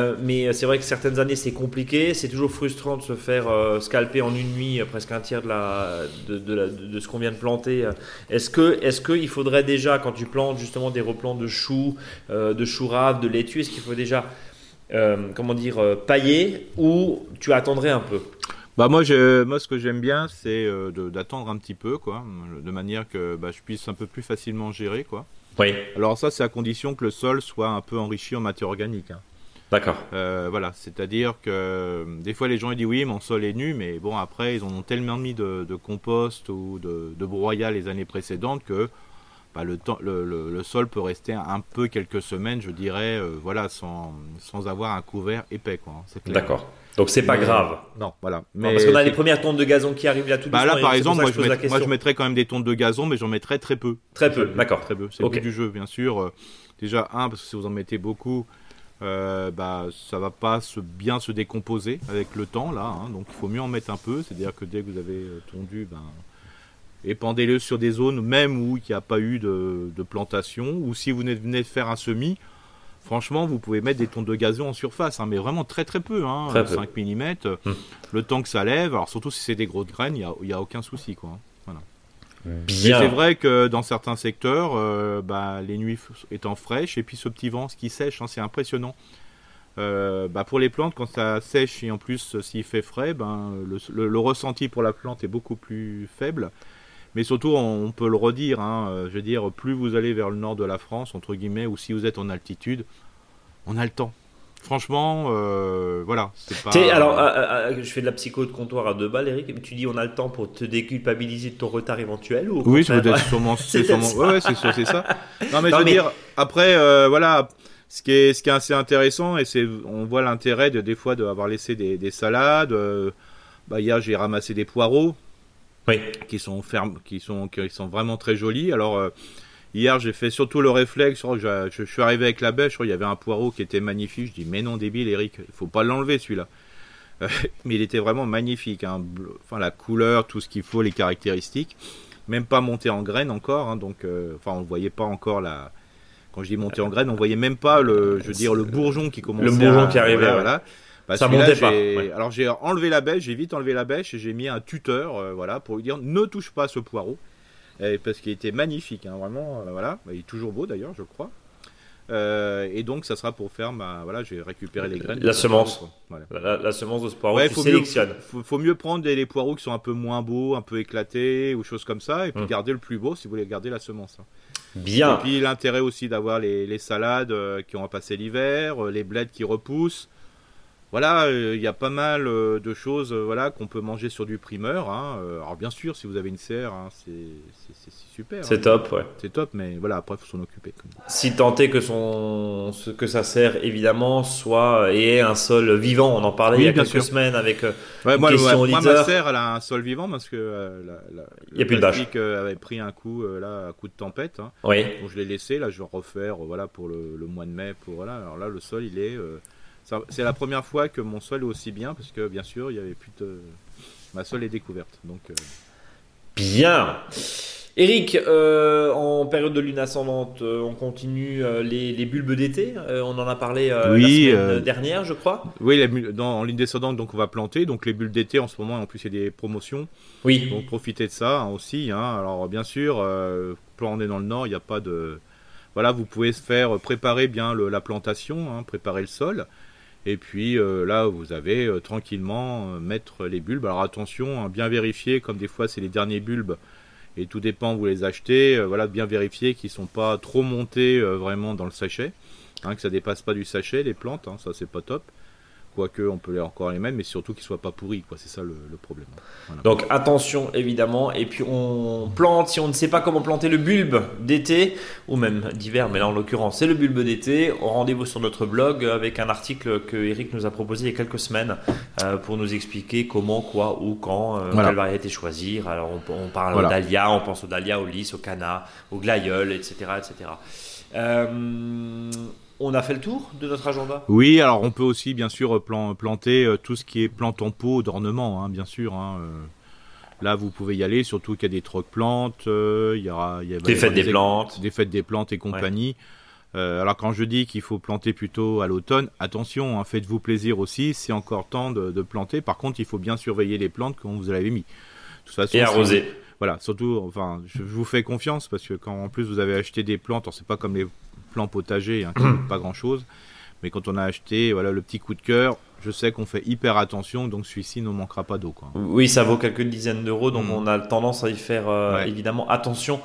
Speaker 1: Euh, mais c'est vrai que certaines années c'est compliqué, c'est toujours frustrant de se faire euh, scalper en une nuit euh, presque un tiers de, la, de, de, ce qu'on vient de planter. Est-ce que est-ce qu'il faudrait déjà quand tu plantes justement des replants de choux, de choux raves, de laitue, est-ce qu'il faut déjà comment dire pailler ou tu attendrais un peu?
Speaker 2: Bah moi, je, moi, ce que j'aime bien, c'est d'attendre un petit peu, quoi, de manière que bah, je puisse un peu plus facilement gérer, quoi.
Speaker 1: Oui.
Speaker 2: Alors ça, c'est à condition que le sol soit un peu enrichi en matière organique. Hein.
Speaker 1: D'accord.
Speaker 2: Euh, voilà, c'est-à-dire que euh, des fois les gens ils disent oui, mon sol est nu, mais bon après ils en ont tellement mis de, compost ou de, de, broyat les années précédentes que bah, le, temps, le, le, sol peut rester un peu quelques semaines, je dirais, euh, voilà, sans, sans avoir un couvert épais, quoi.
Speaker 1: Hein, D'accord. Donc c'est pas grave.
Speaker 2: Non, voilà.
Speaker 1: Mais parce qu'on a les premières tontes de gazon qui arrivent là tout
Speaker 2: bah Là, par exemple, moi je, moi je, mettrais quand même des tontes de gazon, mais j'en mettrais très peu.
Speaker 1: Très peu, d'accord.
Speaker 2: Très peu. C'est okay. du jeu, bien sûr. Déjà un, parce que si vous en mettez beaucoup, euh, bah, ça va pas se, bien se décomposer avec le temps là, hein. donc il faut mieux en mettre un peu, c'est-à-dire que dès que vous avez euh, tondu, ben, épandez-le sur des zones même où il n'y a pas eu de, plantation, ou si vous venez de faire un semis, franchement vous pouvez mettre des tonnes de gazon en surface, hein, mais vraiment très très peu, hein, 5 mm, hum. le temps que ça lève, alors surtout si c'est des grosses graines, il n'y a, a, aucun souci quoi. C'est vrai que dans certains secteurs, euh, bah, les nuits étant fraîches et puis ce petit vent qui sèche, hein, c'est impressionnant. Euh, bah, pour les plantes, quand ça sèche et en plus s'il fait frais, ben, le, ressenti pour la plante est beaucoup plus faible. Mais surtout, on, peut le redire, hein, euh, je veux dire, plus vous allez vers le nord de la France, entre guillemets, ou si vous êtes en altitude, on a le temps. Franchement, euh, voilà.
Speaker 1: Pas... alors, euh, euh, je fais de la psycho de comptoir à deux balles, Eric. Tu dis on a le temps pour te déculpabiliser de ton retard éventuel ou
Speaker 2: Oui, c'est sûrement, c'est sûrement... Ouais, c'est ça. Non, mais je veux dire, après, voilà, ce qui est, ce qui est assez intéressant et c'est, on voit l'intérêt de des fois d'avoir laissé des, des salades. bah hier, j'ai ramassé des poireaux.
Speaker 1: Oui.
Speaker 2: Qui sont fermes, qui sont, qui sont vraiment très jolis. Alors Hier, j'ai fait surtout le réflexe. Je, je, suis arrivé avec la bêche. Il y avait un poireau qui était magnifique. Je dis, mais non, débile, Eric, il faut pas l'enlever celui-là. mais il était vraiment magnifique. Hein. Enfin, la couleur, tout ce qu'il faut, les caractéristiques. Même pas monté en graines encore. Hein. donc, euh, enfin, on ne voyait pas encore la. Quand je dis monté en graines, on voyait même pas le, je veux dire, le bourgeon qui commençait.
Speaker 1: Le bourgeon qui arrivait.
Speaker 2: Voilà. Bah, ça montait pas. Alors j'ai enlevé la bêche, j'ai vite enlevé la bêche et j'ai mis un tuteur, euh, voilà, pour lui dire ne touche pas ce poireau parce qu'il était magnifique, hein, vraiment. Euh, voilà, il est toujours beau d'ailleurs, je crois. Euh, et donc, ça sera pour faire ma. Voilà, j'ai récupéré les graines.
Speaker 1: La semence. La, semence de ce poireau, tu
Speaker 2: faut. Mieux, faut, mieux prendre les, poireaux qui sont un peu moins beaux, un peu éclatés ou choses comme ça, et puis hum. garder le plus beau si vous voulez garder la semence. Hein.
Speaker 1: Bien.
Speaker 2: Et puis l'intérêt aussi d'avoir les, les, salades euh, qui ont passé l'hiver, les bleds qui repoussent voilà, euh, il y a pas mal euh, de choses euh, voilà, qu'on peut manger sur du primeur. Hein. alors bien sûr, si vous avez une serre, hein, c'est super.
Speaker 1: C'est hein. top, ouais.
Speaker 2: C'est top, mais voilà, après, il faut s'en occuper.
Speaker 1: Si tant est que, son... que ça sert, évidemment, soit et un sol vivant. On en parlait il y a quelques semaines avec
Speaker 2: ouais, moi, question moi, ma serre, elle a un sol vivant parce que la,
Speaker 1: il y a plus de
Speaker 2: avait pris un coup, là, à coup de tempête.
Speaker 1: Oui.
Speaker 2: Donc je l'ai laissé, là, je vais refaire voilà, pour le, le, mois de mai. Pour, voilà. Alors là, le sol, il est... C'est la première fois que mon sol est aussi bien, parce que bien sûr, il y avait plus de. Ma sol est découverte. Donc, euh.
Speaker 1: Bien Eric, euh, en période de lune ascendante, euh, on continue les, bulbes d'été. on en a parlé la semaine dernière, je crois.
Speaker 2: Oui, dans, en ligne descendante, donc on va planter. Donc les bulbes d'été, en ce moment, en plus, il y a des promotions.
Speaker 1: Oui.
Speaker 2: Donc profitez de ça hein, aussi. Hein. Alors bien sûr, quand on est dans le nord, il n'y a pas de. Voilà, vous pouvez se faire préparer bien la plantation, hein, préparer le sol. Et puis euh, là, vous avez euh, tranquillement euh, mettre les bulbes. Alors attention, hein, bien vérifier, comme des fois c'est les derniers bulbes, et tout dépend, vous les achetez. voilà, bien vérifier qu'ils ne sont pas trop montés vraiment dans le sachet, hein, que ça dépasse pas du sachet, les plantes, hein, ça c'est pas top. Quoique, on peut encore les mettre, mais surtout qu'ils ne soient pas pourris. Quoi. C'est ça le, problème.
Speaker 1: Donc, attention, évidemment. Et puis, on plante, si on ne sait pas comment planter le bulbe d'été, ou même d'hiver, mais là, en l'occurrence, c'est le bulbe d'été. Rendez-vous sur notre blog avec un article que Eric nous a proposé il y a quelques semaines euh, pour nous expliquer comment, quoi, où, quand, euh, quelle variété choisir. Alors, on, parle voilà. d'Alia, on pense au Dahlia, au Lys, au Cana, au Glaïeul, etc. etc. Euh, on a fait le tour de notre agenda
Speaker 2: Oui, alors on peut aussi bien sûr planter euh, tout ce qui est plantes en pot d'ornement, hein, bien sûr. Hein, euh. Là, vous pouvez y aller, surtout qu'il y a des trocs plantes, euh, il y aura,
Speaker 1: des fêtes des, plantes,
Speaker 2: des fêtes des plantes et compagnie. alors quand je dis qu'il faut planter plutôt à l'automne, attention, hein, faites-vous plaisir aussi, c'est encore temps de, planter. Par contre, il faut bien surveiller les plantes quand vous avez mis. De
Speaker 1: toute façon, et arroser.
Speaker 2: Voilà, surtout, enfin, je, vous fais confiance parce que quand en plus vous avez acheté des plantes, c'est pas comme les plan potager, hein, pas grand chose. Mais quand on a acheté voilà, le petit coup de cœur, je sais qu'on fait hyper attention, donc celui-ci ne manquera pas d'eau.
Speaker 1: Oui, ça vaut quelques dizaines d'euros, donc mm. on a tendance à y faire euh, évidemment attention.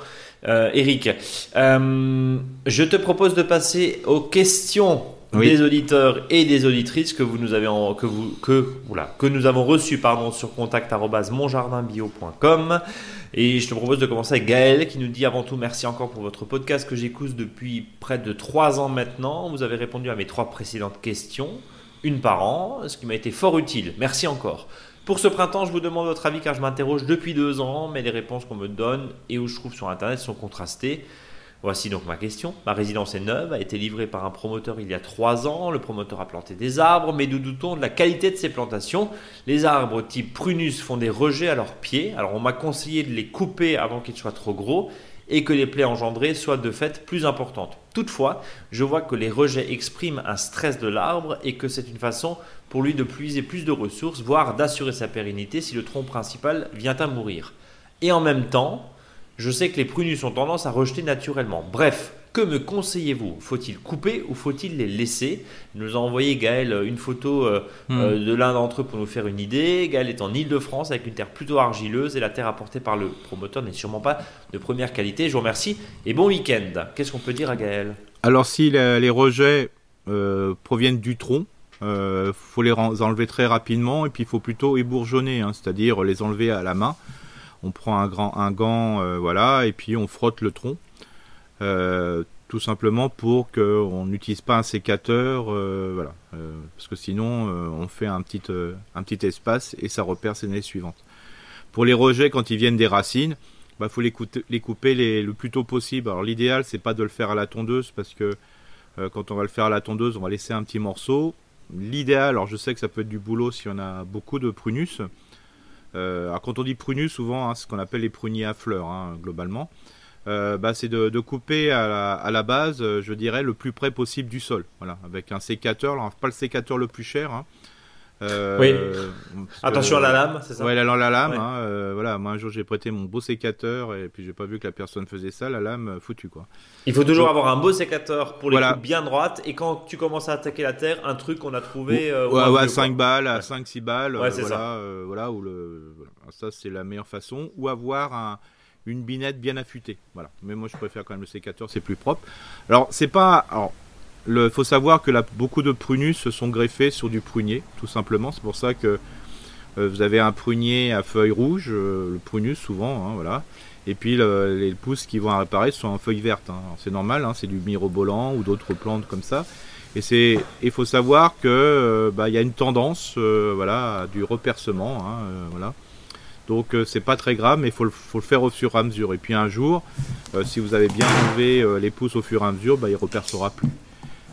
Speaker 1: Euh, Eric, euh, je te propose de passer aux questions des auditeurs et des auditrices que vous nous avez que vous que voilà, que nous avons reçues pardon sur contact@monjardinbio.com. Et je te propose de commencer avec Gaël qui nous dit avant tout merci encore pour votre podcast que j'écoute depuis près de trois ans maintenant. Vous avez répondu à mes trois précédentes questions, une par an, ce qui m'a été fort utile. Merci encore. Pour ce printemps, je vous demande votre avis car je m'interroge depuis deux ans, mais les réponses qu'on me donne et où je trouve sur Internet sont contrastées. Voici donc ma question. Ma résidence est neuve, a été livrée par un promoteur il y a trois ans. Le promoteur a planté des arbres, mais nous doutons de la qualité de ces plantations. Les arbres type prunus font des rejets à leurs pieds. Alors on m'a conseillé de les couper avant qu'ils soient trop gros et que les plaies engendrées soient de fait plus importantes. Toutefois, je vois que les rejets expriment un stress de l'arbre et que c'est une façon pour lui de puiser plus de ressources, voire d'assurer sa pérennité si le tronc principal vient à mourir. Et en même temps, je sais que les prunus ont tendance à rejeter naturellement. Bref, que me conseillez-vous? Faut-il couper ou faut-il les laisser? Il nous a envoyé Gaël une photo euh, hmm. euh, de l'un d'entre eux pour nous faire une idée. Gaël est en Ile-de-France avec une terre plutôt argileuse et la terre apportée par le promoteur n'est sûrement pas de première qualité. Je vous remercie et bon week-end. Qu'est-ce qu'on peut dire à Gaël?
Speaker 2: Alors si les rejets euh, proviennent du tronc, il faut les enlever très rapidement et puis il faut plutôt ébourgeonner, hein, c'est-à-dire les enlever à la main on prend un, grand, un gant, euh, voilà, et puis on frotte le tronc. Euh, tout simplement pour qu'on n'utilise pas un sécateur, euh, voilà, parce que sinon on fait un petit, un petit espace et ça repère ses années suivantes. Pour les rejets, quand ils viennent des racines, il bah, faut les, les couper le plus tôt possible. Alors l'idéal, c'est pas de le faire à la tondeuse parce que quand on va le faire à la tondeuse, on va laisser un petit morceau. L'idéal, alors je sais que ça peut être du boulot si on a beaucoup de prunus, alors quand on dit prunus, souvent, hein, ce qu'on appelle les pruniers à fleurs, hein, globalement, euh, bah, c'est de, couper à la, base, euh, je dirais, le plus près possible du sol. Voilà, avec un sécateur, alors, pas le sécateur le plus cher, hein,
Speaker 1: Euh, oui. Attention à la lame, c'est ça
Speaker 2: Ouais, la, la lame. Hein, euh, voilà, moi un jour j'ai prêté mon beau sécateur et puis j'ai pas vu que la personne faisait ça, la lame euh, foutue quoi.
Speaker 1: Il faut toujours avoir un beau sécateur pour les coups bien droites et quand tu commences à attaquer la terre, un truc qu'on a trouvé.
Speaker 2: ouais, à 5 balles, à 5-6 balles. Ouais, voilà, ça. voilà, où le, ça c'est la meilleure façon. Ou avoir un une binette bien affûtée. Voilà. Mais moi, je préfère quand même le sécateur, c'est plus propre. Alors, c'est pas. Alors, il faut savoir que beaucoup de prunus se sont greffés sur du prunier, tout simplement. C'est pour ça que euh, vous avez un prunier à feuilles rouges, euh, le prunus souvent, hein, voilà. Et puis les pousses qui vont apparaître sont en feuilles vertes. Hein. C'est normal, hein, c'est du mirobolant ou d'autres plantes comme ça. Et il faut savoir que euh, bah, il y a une tendance, voilà, du repercement. Donc c'est pas très grave, mais il faut, le faire au fur et à mesure. Et puis un jour, si vous avez bien enlevé les pousses au fur et à mesure, bah, il repercera plus.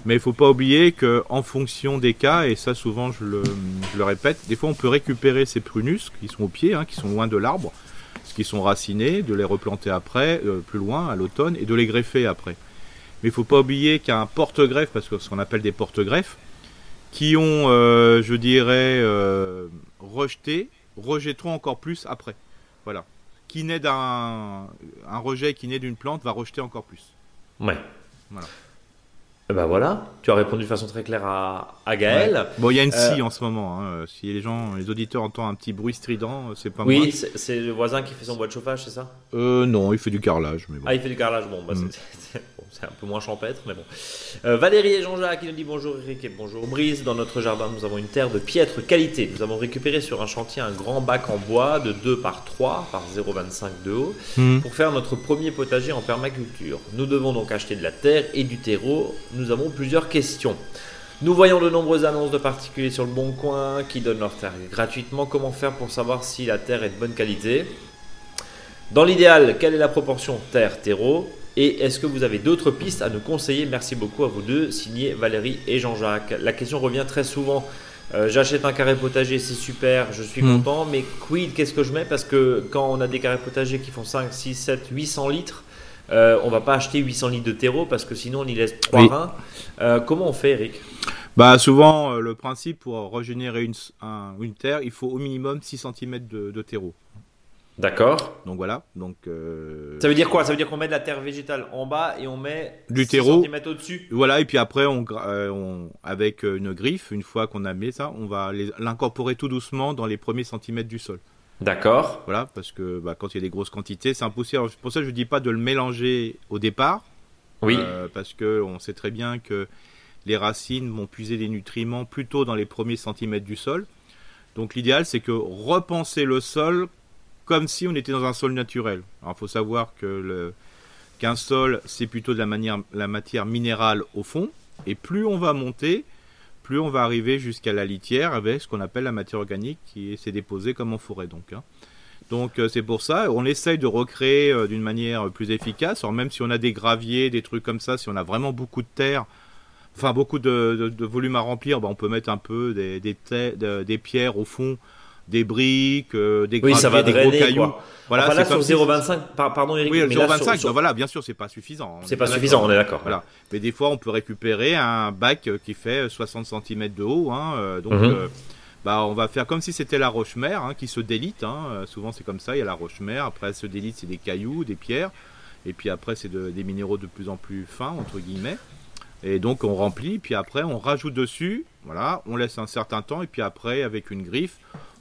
Speaker 2: Mais il faut pas oublier que en fonction des cas, et ça souvent je le, répète, des fois on peut récupérer ces prunus qui sont au pied, hein, qui sont loin de l'arbre, qui sont racinés, de les replanter après, euh, plus loin, à l'automne, et de les greffer après. Mais il faut pas oublier qu'il y a un porte-greffe, parce que ce qu'on appelle des porte-greffes, qui ont, euh, je dirais, euh, rejeté, rejetteront encore plus après. Voilà. Qui naît d'un un rejet qui naît d'une plante va rejeter encore plus.
Speaker 1: Ouais. Voilà. Ben voilà, tu as répondu de façon très claire à, à Gaël.
Speaker 2: Bon, il y a une scie en ce moment. Hein. Si les gens, les auditeurs entendent un petit bruit strident, c'est pas
Speaker 1: oui, moi. Oui, c'est le voisin qui fait son bois de chauffage, c'est ça?
Speaker 2: Euh, Non, il fait du carrelage. Mais bon.
Speaker 1: Ah, il fait du carrelage, bon, bah, mm. c'est un peu moins champêtre, mais bon. Euh, Valérie et Jean-Jacques qui nous dit bonjour Eric et bonjour Brice. Dans notre jardin, nous avons une terre de piètre qualité. Nous avons récupéré sur un chantier un grand bac en bois de 2 par 3 par 0,25 de haut hmm. pour faire notre premier potager en permaculture. Nous devons donc acheter de la terre et du terreau. Nous avons plusieurs questions. Nous voyons de nombreuses annonces de particuliers sur le Bon Coin qui donnent leur terre gratuitement. Comment faire pour savoir si la terre est de bonne qualité? Dans l'idéal, quelle est la proportion terre-terreau et est-ce que vous avez d'autres pistes à nous conseiller? Merci beaucoup à vous deux, signé Valérie et Jean-Jacques. La question revient très souvent. Euh, j'achète un carré potager, c'est super, je suis hmm. content, mais quid, qu'est-ce que je mets? Parce que quand on a des carrés potagers qui font 5, 6, 7, 800 litres, euh, on va pas acheter 800 litres de terreau parce que sinon on y laisse 3 reins. Euh, comment on fait, Eric?
Speaker 2: Bah souvent le principe pour régénérer une, une, terre, il faut au minimum 6 cm de terreau.
Speaker 1: D'accord.
Speaker 2: Donc voilà. Donc euh,
Speaker 1: ça veut dire quoi? Ça veut dire qu'on met de la terre végétale en bas et on met
Speaker 2: du terreau
Speaker 1: au-dessus?
Speaker 2: Voilà et puis après on, euh, avec une griffe, une fois qu'on a mis ça, on va l'incorporer tout doucement dans les premiers centimètres du sol.
Speaker 1: D'accord.
Speaker 2: Voilà parce que bah, quand il y a des grosses quantités, c'est impossible. Pour ça je dis pas de le mélanger au départ.
Speaker 1: Oui.
Speaker 2: Euh, parce que on sait très bien que les racines vont puiser des nutriments plutôt dans les premiers centimètres du sol. Donc l'idéal c'est que repenser le sol comme si on était dans un sol naturel. Alors il faut savoir que le, qu'un sol, c'est plutôt de la, manière, la matière minérale au fond, et plus on va monter, plus on va arriver jusqu'à la litière avec ce qu'on appelle la matière organique qui s'est déposée comme en forêt. Donc, hein. donc euh, c'est pour ça, on essaye de recréer euh, d'une manière plus efficace. Alors même si on a des graviers, des trucs comme ça, si on a vraiment beaucoup de terre, enfin beaucoup de, volume à remplir, bah, on peut mettre un peu des, des, des pierres au fond des briques, euh, des,
Speaker 1: oui, ça va
Speaker 2: des
Speaker 1: gros cailloux. Voilà, enfin, là, sur 0,25, pardon Eric.
Speaker 2: Oui, 0,25, voilà, bien sûr, c'est pas suffisant.
Speaker 1: C'est pas suffisant, on est d'accord.
Speaker 2: Voilà. Mais des fois, on peut récupérer un bac qui fait 60 cm de haut. Hein, euh, donc, mhm. euh, bah, on va faire comme si c'était la roche-mère hein, qui se délite. Hein, souvent, c'est comme ça. Il y a la roche-mère. Après, elle se délite, c'est des cailloux, des pierres. Et puis après, c'est de, des minéraux de plus en plus fins, entre guillemets. Et donc, on remplit. Puis après, on rajoute dessus. Voilà, on laisse un certain temps. Et puis après, avec une griffe,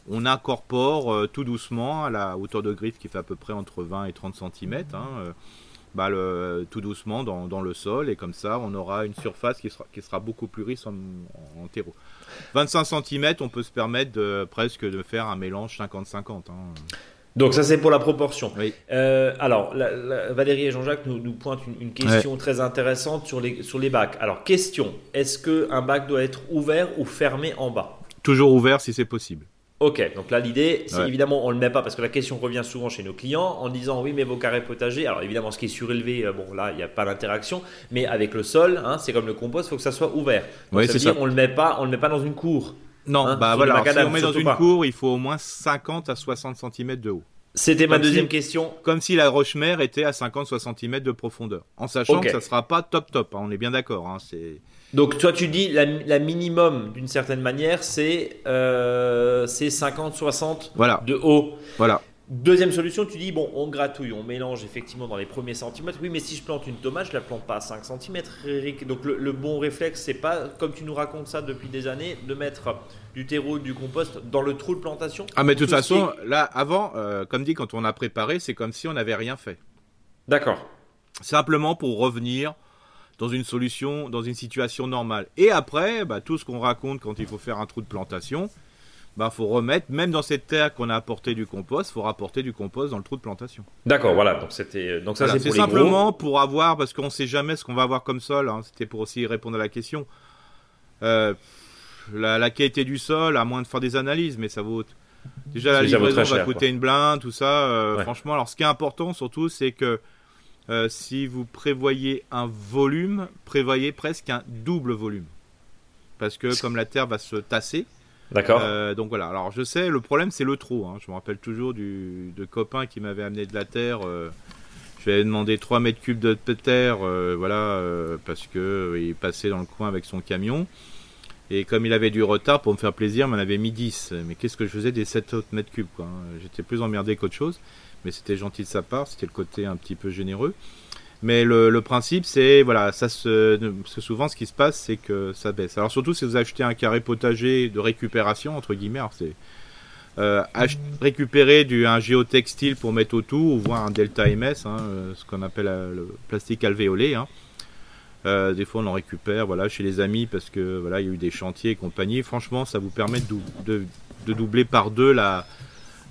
Speaker 2: on incorpore euh, tout doucement à la hauteur de griffe qui fait à peu près entre 20 et 30 cm, hein, euh, bah, tout doucement dans, le sol et comme ça on aura une surface qui sera, qui sera beaucoup plus riche en, terreau. 25 cm, on peut se permettre de, presque de faire un mélange 50-50. Hein.
Speaker 1: Donc ça c'est pour la proportion. Euh, alors Valérie et Jean-Jacques nous, nous pointent une, question très intéressante sur les, sur les bacs. Alors question, est-ce qu'un bac doit être ouvert ou fermé en bas?
Speaker 2: Toujours ouvert si c'est possible.
Speaker 1: Ok, donc là l'idée, c'est évidemment on le met pas parce que la question revient souvent chez nos clients en disant oui mais vos carrés potagers, alors évidemment ce qui est surélevé, euh, bon là il n'y a pas d'interaction, mais avec le sol, hein, c'est comme le compost, il faut que ça soit ouvert.
Speaker 2: Oui, c'est ça.
Speaker 1: on le met pas, on le met pas dans une cour.
Speaker 2: Non, hein, bah voilà, si on met dans une cour, il faut au moins 50 à 60 cm de haut.
Speaker 1: C'était ma deuxième
Speaker 2: si-
Speaker 1: question.
Speaker 2: Comme si la roche-mère était à 50-60 cm de profondeur. En sachant que ça sera pas top top, hein, on est bien d'accord. Hein, c'est...
Speaker 1: Donc toi tu dis la, la minimum d'une certaine manière c'est euh, c'est 50-60
Speaker 2: Voilà,
Speaker 1: de haut.
Speaker 2: voilà.
Speaker 1: Deuxième solution, tu dis bon on gratouille, on mélange effectivement dans les premiers centimètres. Oui mais si je plante une tomate, je la plante pas à 5 cm. Donc le, le bon réflexe c'est pas comme tu nous racontes ça depuis des années de mettre du terreau, du compost dans le trou de plantation.
Speaker 2: Ah mais de toute
Speaker 1: Tout ce qui
Speaker 2: façon, là, avant, euh, comme dit, quand on a préparé, c'est comme si on n'avait rien fait.
Speaker 1: D'accord.
Speaker 2: Simplement pour revenir dans une solution, dans une situation normale. Et après, bah, tout ce qu'on raconte quand il faut faire un trou de plantation, bah, faut remettre, même dans cette terre qu'on a apporté du compost, faut rapporter du compost dans le trou de plantation.
Speaker 1: D'accord, voilà. Donc c'était donc ça
Speaker 2: Voilà,
Speaker 1: c'est gros.
Speaker 2: simplement pour avoir, parce qu'on sait jamais ce qu'on va avoir comme sol. hein, C'était pour aussi répondre à la question. Euh, la, la qualité du sol, à moins de faire des analyses, mais ça vaut. Déjà, la livraison va
Speaker 1: cher,
Speaker 2: coûter une blinde, tout ça. euh,
Speaker 1: Ouais.
Speaker 2: Franchement, alors ce qui est important surtout, c'est que euh, si vous prévoyez un volume, prévoyez presque un double volume. Parce que comme la terre va se tasser,
Speaker 1: D'accord.
Speaker 2: euh, donc voilà. Alors je sais, le problème c'est le trop. hein. Je me rappelle toujours du de copain qui m'avait amené de la terre. euh, je lui avais demandé 3 mètres cubes de terre, euh, voilà, parce que il passait dans le coin avec son camion. Et comme il avait du retard, pour me faire plaisir, il m'en avait mis 10. Mais qu'est-ce que je faisais des 7 autres mètres cubes hein. J'étais plus emmerdé qu'autre chose. Mais c'était gentil de sa part, c'était le côté un petit peu généreux. Mais le, principe, c'est voilà, ça que souvent ce qui se passe, c'est que ça baisse. Alors surtout si vous achetez un carré potager de récupération entre guillemets, c'est euh, récupérer du un géotextile pour mettre autour, ou voir un delta MS, hein, euh, ce qu'on appelle euh, le plastique alvéolé. Hein. Des fois, on en récupère, voilà, chez les amis parce que voilà, il y a eu des chantiers et compagnie. Franchement, ça vous permet de, de, de doubler par deux la,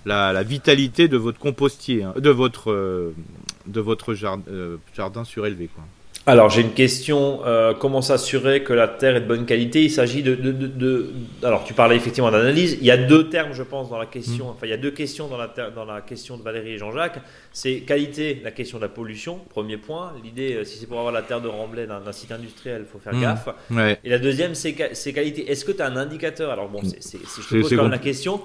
Speaker 2: la, la vitalité de votre compostier, hein, de votre euh, de votre jardin, euh, jardin surélevé, quoi.
Speaker 1: Alors j'ai une question. euh, comment s'assurer que la terre est de bonne qualité? Il s'agit de, de, de- de- Alors tu parlais effectivement d'analyse. Il y a deux termes, je pense, dans la question. Enfin, il y a deux questions dans la dans la question de Valérie et Jean-Jacques. C'est qualité, la question de la pollution. Premier point. L'idée, si c'est pour avoir la terre de remblai d'un site industriel, il faut faire
Speaker 2: Mm.
Speaker 1: gaffe.
Speaker 2: Ouais.
Speaker 1: Et la deuxième, c'est qualité. Est-ce que tu as un indicateur? Alors bon, c'est- c'est- je te pose quand même la question.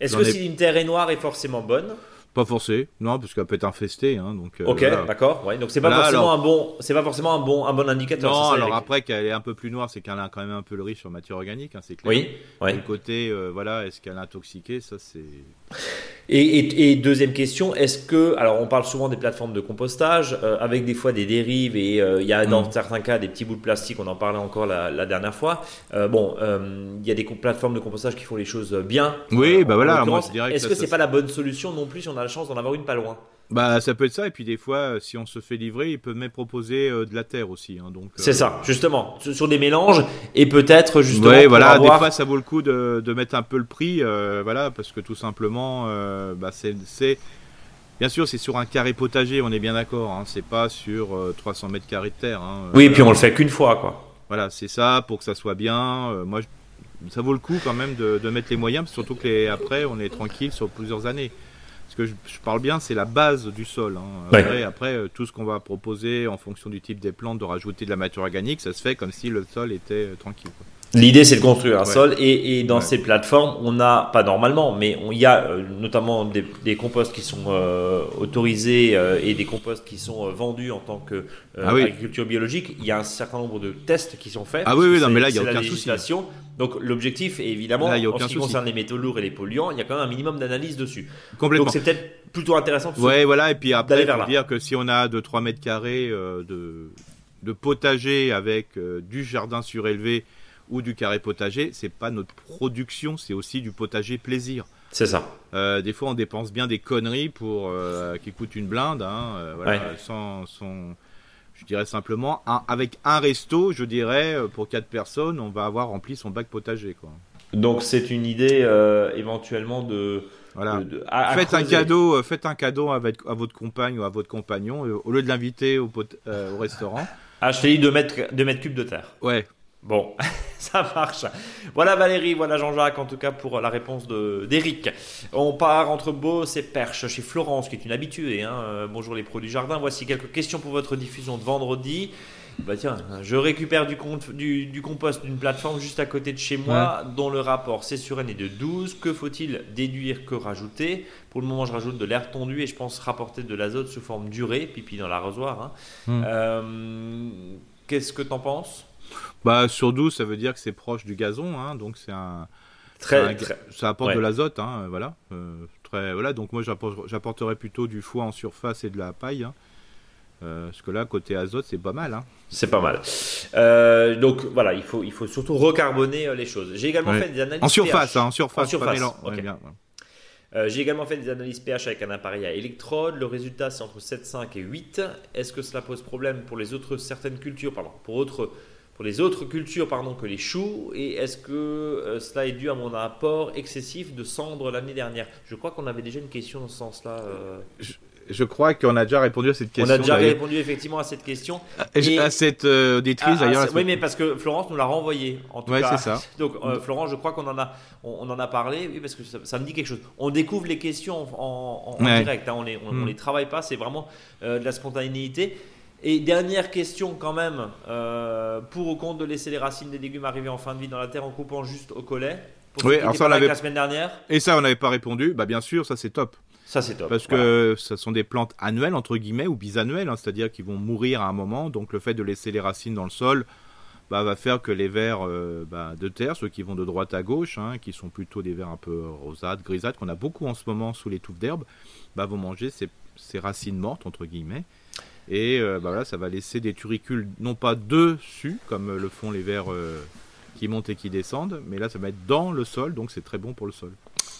Speaker 1: Est-ce que si une terre est noire est forcément bonne?
Speaker 2: Pas forcé, non, parce qu'elle peut être infestée, hein, donc. euh,
Speaker 1: Ok,
Speaker 2: voilà.
Speaker 1: d'accord. Ouais, donc c'est pas forcément
Speaker 2: alors-
Speaker 1: un bon, c'est pas forcément un bon, un bon indicateur.
Speaker 2: Non,
Speaker 1: ça,
Speaker 2: alors après qu'elle est un peu plus noire, c'est qu'elle a quand même un peu le riche en matière organique, hein, c'est clair.
Speaker 1: Oui. Ouais.
Speaker 2: Et le côté, euh, voilà, est-ce qu'elle est intoxiquée, ça c'est.
Speaker 1: Et, et- et deuxième question, est-ce que, alors on parle souvent des plateformes de compostage, euh, avec des fois des dérives et euh, il y a dans
Speaker 2: Mm.
Speaker 1: certains cas des petits bouts de plastique, on en parlait encore la, la dernière fois. Euh, bon, il y a des plateformes de compostage qui font les choses bien.
Speaker 2: Oui, bah voilà, moi,
Speaker 1: l'occurrence.
Speaker 2: je dirais que
Speaker 1: Est-ce que c'est pas la bonne solution non plus si on a la chance d'en avoir une pas loin?
Speaker 2: Bah, ça peut être ça, et puis des fois, euh, si on se fait livrer, ils peuvent même proposer euh, de la terre aussi, hein, donc. euh,
Speaker 1: C'est ça, justement, sur des mélanges et peut-être justement.
Speaker 2: Ouais, voilà,
Speaker 1: avoir-
Speaker 2: des fois ça vaut le coup de, de mettre un peu le prix, euh, voilà, parce que tout simplement, euh, bah, c'est, c'est- bien sûr, c'est sur un carré potager, on est bien d'accord, hein, c'est pas sur euh, 300 mètres carrés de terre. hein, euh,
Speaker 1: Oui, et puis on le fait qu'une fois, quoi.
Speaker 2: Voilà, c'est ça, pour que ça soit bien. euh, moi, je- ça vaut le coup quand même de, de mettre les moyens, surtout que les, après, on est tranquille sur plusieurs années. Que je, je parle bien, c'est la base du sol. hein.
Speaker 1: Ouais.
Speaker 2: Après, après, euh, tout ce qu'on va proposer en fonction du type des plantes, de rajouter de la matière organique, ça se fait comme si le sol était euh, tranquille. quoi.
Speaker 1: L'idée, c'est de construire un
Speaker 2: Ouais.
Speaker 1: sol et, et dans
Speaker 2: Ouais.
Speaker 1: ces plateformes, on a, pas normalement, mais on- il y a euh, notamment des, des composts qui sont euh, autorisés euh, et des composts qui sont vendus en tant que
Speaker 2: Ah oui.
Speaker 1: agriculture biologique. Il y a un certain nombre de tests qui sont faits.
Speaker 2: Ah oui, oui, non, mais là, il y a aucun souci.
Speaker 1: Donc l'objectif est évidemment,
Speaker 2: Là, il y a
Speaker 1: en ce qui
Speaker 2: souci.
Speaker 1: concerne les métaux lourds et les polluants, il y a quand même un minimum d'analyse dessus.
Speaker 2: Complètement.
Speaker 1: Donc c'est peut-être plutôt intéressant de se-
Speaker 2: Ouais, voilà, et puis après,
Speaker 1: vers
Speaker 2: dire que si on a de 3 mètres carrés euh, de, de potager avec euh, du jardin surélevé ou du carré potager, c'est pas notre production, c'est aussi du potager plaisir.
Speaker 1: C'est ça.
Speaker 2: Euh, des fois, on dépense bien des conneries pour qui coûtent une blinde, hein, voilà,
Speaker 1: Ouais.
Speaker 2: sans, sans- je dirais simplement, un- avec un resto, je dirais, euh, pour quatre personnes, on va avoir rempli son bac potager, quoi.
Speaker 1: Donc c'est une idée euh, éventuellement de.
Speaker 2: Voilà.
Speaker 1: de- de- à- à
Speaker 2: Faites un cadeau, euh, faites un cadeau avec, à votre compagne ou à votre compagnon, euh, au lieu de l'inviter au, pot- euh, au restaurant.
Speaker 1: Ah, dit 2 mètres, 2 mètres cubes de terre.
Speaker 2: Ouais,
Speaker 1: Bon, ça marche. Voilà Valérie, voilà Jean-Jacques, en tout cas pour la réponse d'Eric. On part entre Beauce et Perche chez Florence, qui est une habituée. Hein. Euh, bonjour les produits jardin. Voici quelques questions pour votre diffusion de vendredi. Bah tiens, je récupère du, du, compost d'une plateforme juste à côté de chez moi, dont le rapport C sur N est de 12. Que faut-il déduire que rajouter? Pour le moment, je rajoute de l'air tondu et je pense rapporter de l'azote sous forme durée, pipi dans l'arrosoir. Hein. Hmm. Euh, qu'est-ce que tu en penses?
Speaker 2: Bah, sur 12, ça veut dire que c'est proche du gazon, hein, donc c'est un, très, Ça apporte de l'azote, hein, voilà. Euh, très, voilà. Donc moi, j'apporterais plutôt du foie en surface et de la paille. Hein. Euh, parce que là, côté azote, c'est pas mal. Hein.
Speaker 1: C'est pas mal. Euh, donc voilà, il faut, il faut surtout recarboner les choses. J'ai également fait des analyses.
Speaker 2: En surface, en surface.
Speaker 1: En surface. J'ai également fait des analyses pH avec un appareil à électrode. Le résultat, c'est entre 7,5 et 8. Est-ce que cela pose problème pour les autres certaines cultures, pardon, pour autres pour les autres cultures pardon, que les choux Et est-ce que euh, cela est dû à mon apport excessif de cendres l'année dernière? Je crois qu'on avait déjà une question dans ce sens-là. Euh.
Speaker 2: Je, crois qu'on a déjà répondu à cette question.
Speaker 1: On a déjà répondu effectivement à cette question.
Speaker 2: À, cette euh, ah, d'ailleurs.
Speaker 1: oui, mais parce que Florence nous l'a renvoyé. En tout
Speaker 2: cas. c'est ça.
Speaker 1: Donc Florence, je crois qu'on en a, on, en a parlé, oui, parce que ça, me dit quelque chose. On découvre les questions en, direct. Hein. on ne on, mm. les travaille pas. C'est vraiment de la spontanéité. Et dernière question quand même, euh, pour ou contre de laisser les racines des légumes arriver en fin de vie dans la terre en coupant juste au collet
Speaker 2: Oui, alors ça on
Speaker 1: la semaine dernière?
Speaker 2: Et ça on n'avait pas répondu. Bah bien sûr, ça c'est top.
Speaker 1: Ça c'est top.
Speaker 2: Parce que ce sont des plantes annuelles entre guillemets ou bisannuelles, hein, c'est-à-dire qu'ils vont mourir à un moment. Donc le fait de laisser les racines dans le sol, bah, va faire que les vers euh, bah, de terre, ceux qui vont de droite à gauche, hein, qui sont plutôt des vers un peu rosades, grisâtres, qu'on a beaucoup en ce moment sous les touffes d'herbe, bah, vont manger ces, ces racines mortes entre guillemets. Et euh, bah voilà, ça va laisser des turicules, non pas dessus, comme le font les vers euh, qui montent et qui descendent, mais là, ça va être dans le sol, donc c'est très bon pour le sol.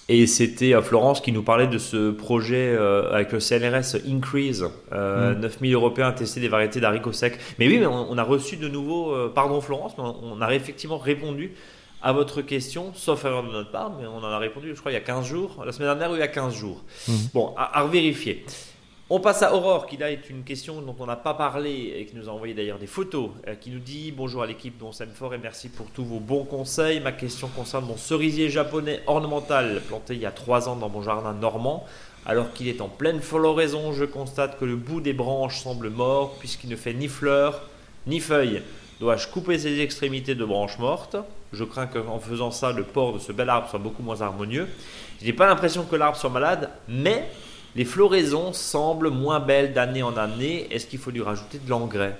Speaker 1: Et c'était euh, Florence qui nous parlait de ce projet avec le CLRS Increase, 9000 mm. Européens tester des variétés d'haricots secs. Mais oui, mais on, a reçu de nouveau, pardon Florence, mais on, a effectivement répondu à votre question, sauf erreur de notre part, mais on en a répondu, je crois, il y a 15 jours. La semaine dernière, il y a 15 jours. Mm. Bon, à, à vérifier. On passe à Aurore, qui là est une question dont on n'a pas parlé et qui nous a envoyé d'ailleurs des photos, euh, qui nous dit bonjour à l'équipe dont s'aime fort et merci pour tous vos bons conseils. Ma question concerne mon cerisier japonais ornemental planté il y a trois ans dans mon jardin normand. Alors qu'il est en pleine floraison, je constate que le bout des branches semble mort puisqu'il ne fait ni fleurs ni feuilles. Dois-je couper ses extrémités de branches mortes? Je crains qu'en faisant ça, le port de ce bel arbre soit beaucoup moins harmonieux. Je n'ai pas l'impression que l'arbre soit malade, mais les floraisons semblent moins belles d'année en année. Est-ce qu'il faut lui rajouter de l'engrais?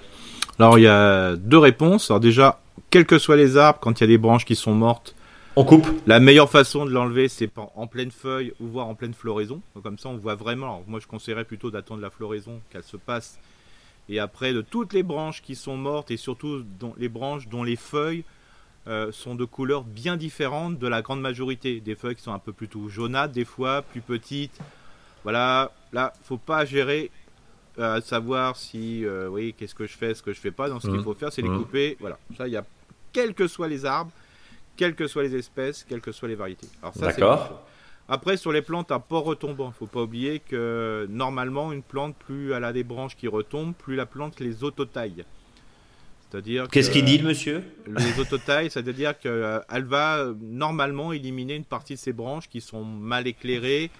Speaker 2: Alors il y a deux réponses. Alors déjà, quels que soient les arbres, quand il y a des branches qui sont mortes,
Speaker 1: on coupe.
Speaker 2: La meilleure façon de l'enlever, c'est en pleine feuille ou voire en pleine floraison. comme ça, on voit vraiment. moi, je conseillerais plutôt d'attendre la floraison, qu'elle se passe. Et après, de toutes les branches qui sont mortes, et surtout les branches dont les feuilles euh, sont de couleurs bien différentes de la grande majorité. Des feuilles qui sont un peu plutôt jaunâtres, des fois plus petites, voilà, là, faut pas gérer à euh, savoir si, euh, oui, qu'est-ce que je fais, ce que je fais pas. Donc, ce qu'il mmh. faut faire, c'est les mmh. couper. Voilà, ça, il y a, quels que soient les arbres, quelles que soient les espèces, quelles que soient les variétés.
Speaker 1: D'accord.
Speaker 2: Après, sur les plantes à port retombant, il faut pas oublier que normalement, une plante, plus elle a des branches qui retombent, plus la plante les autotaille.
Speaker 1: C'est-à-dire Qu'est-ce qu'il dit, le monsieur?
Speaker 2: Les autotailles, c'est-à-dire qu'elle euh, va normalement éliminer une partie de ses branches qui sont mal éclairées,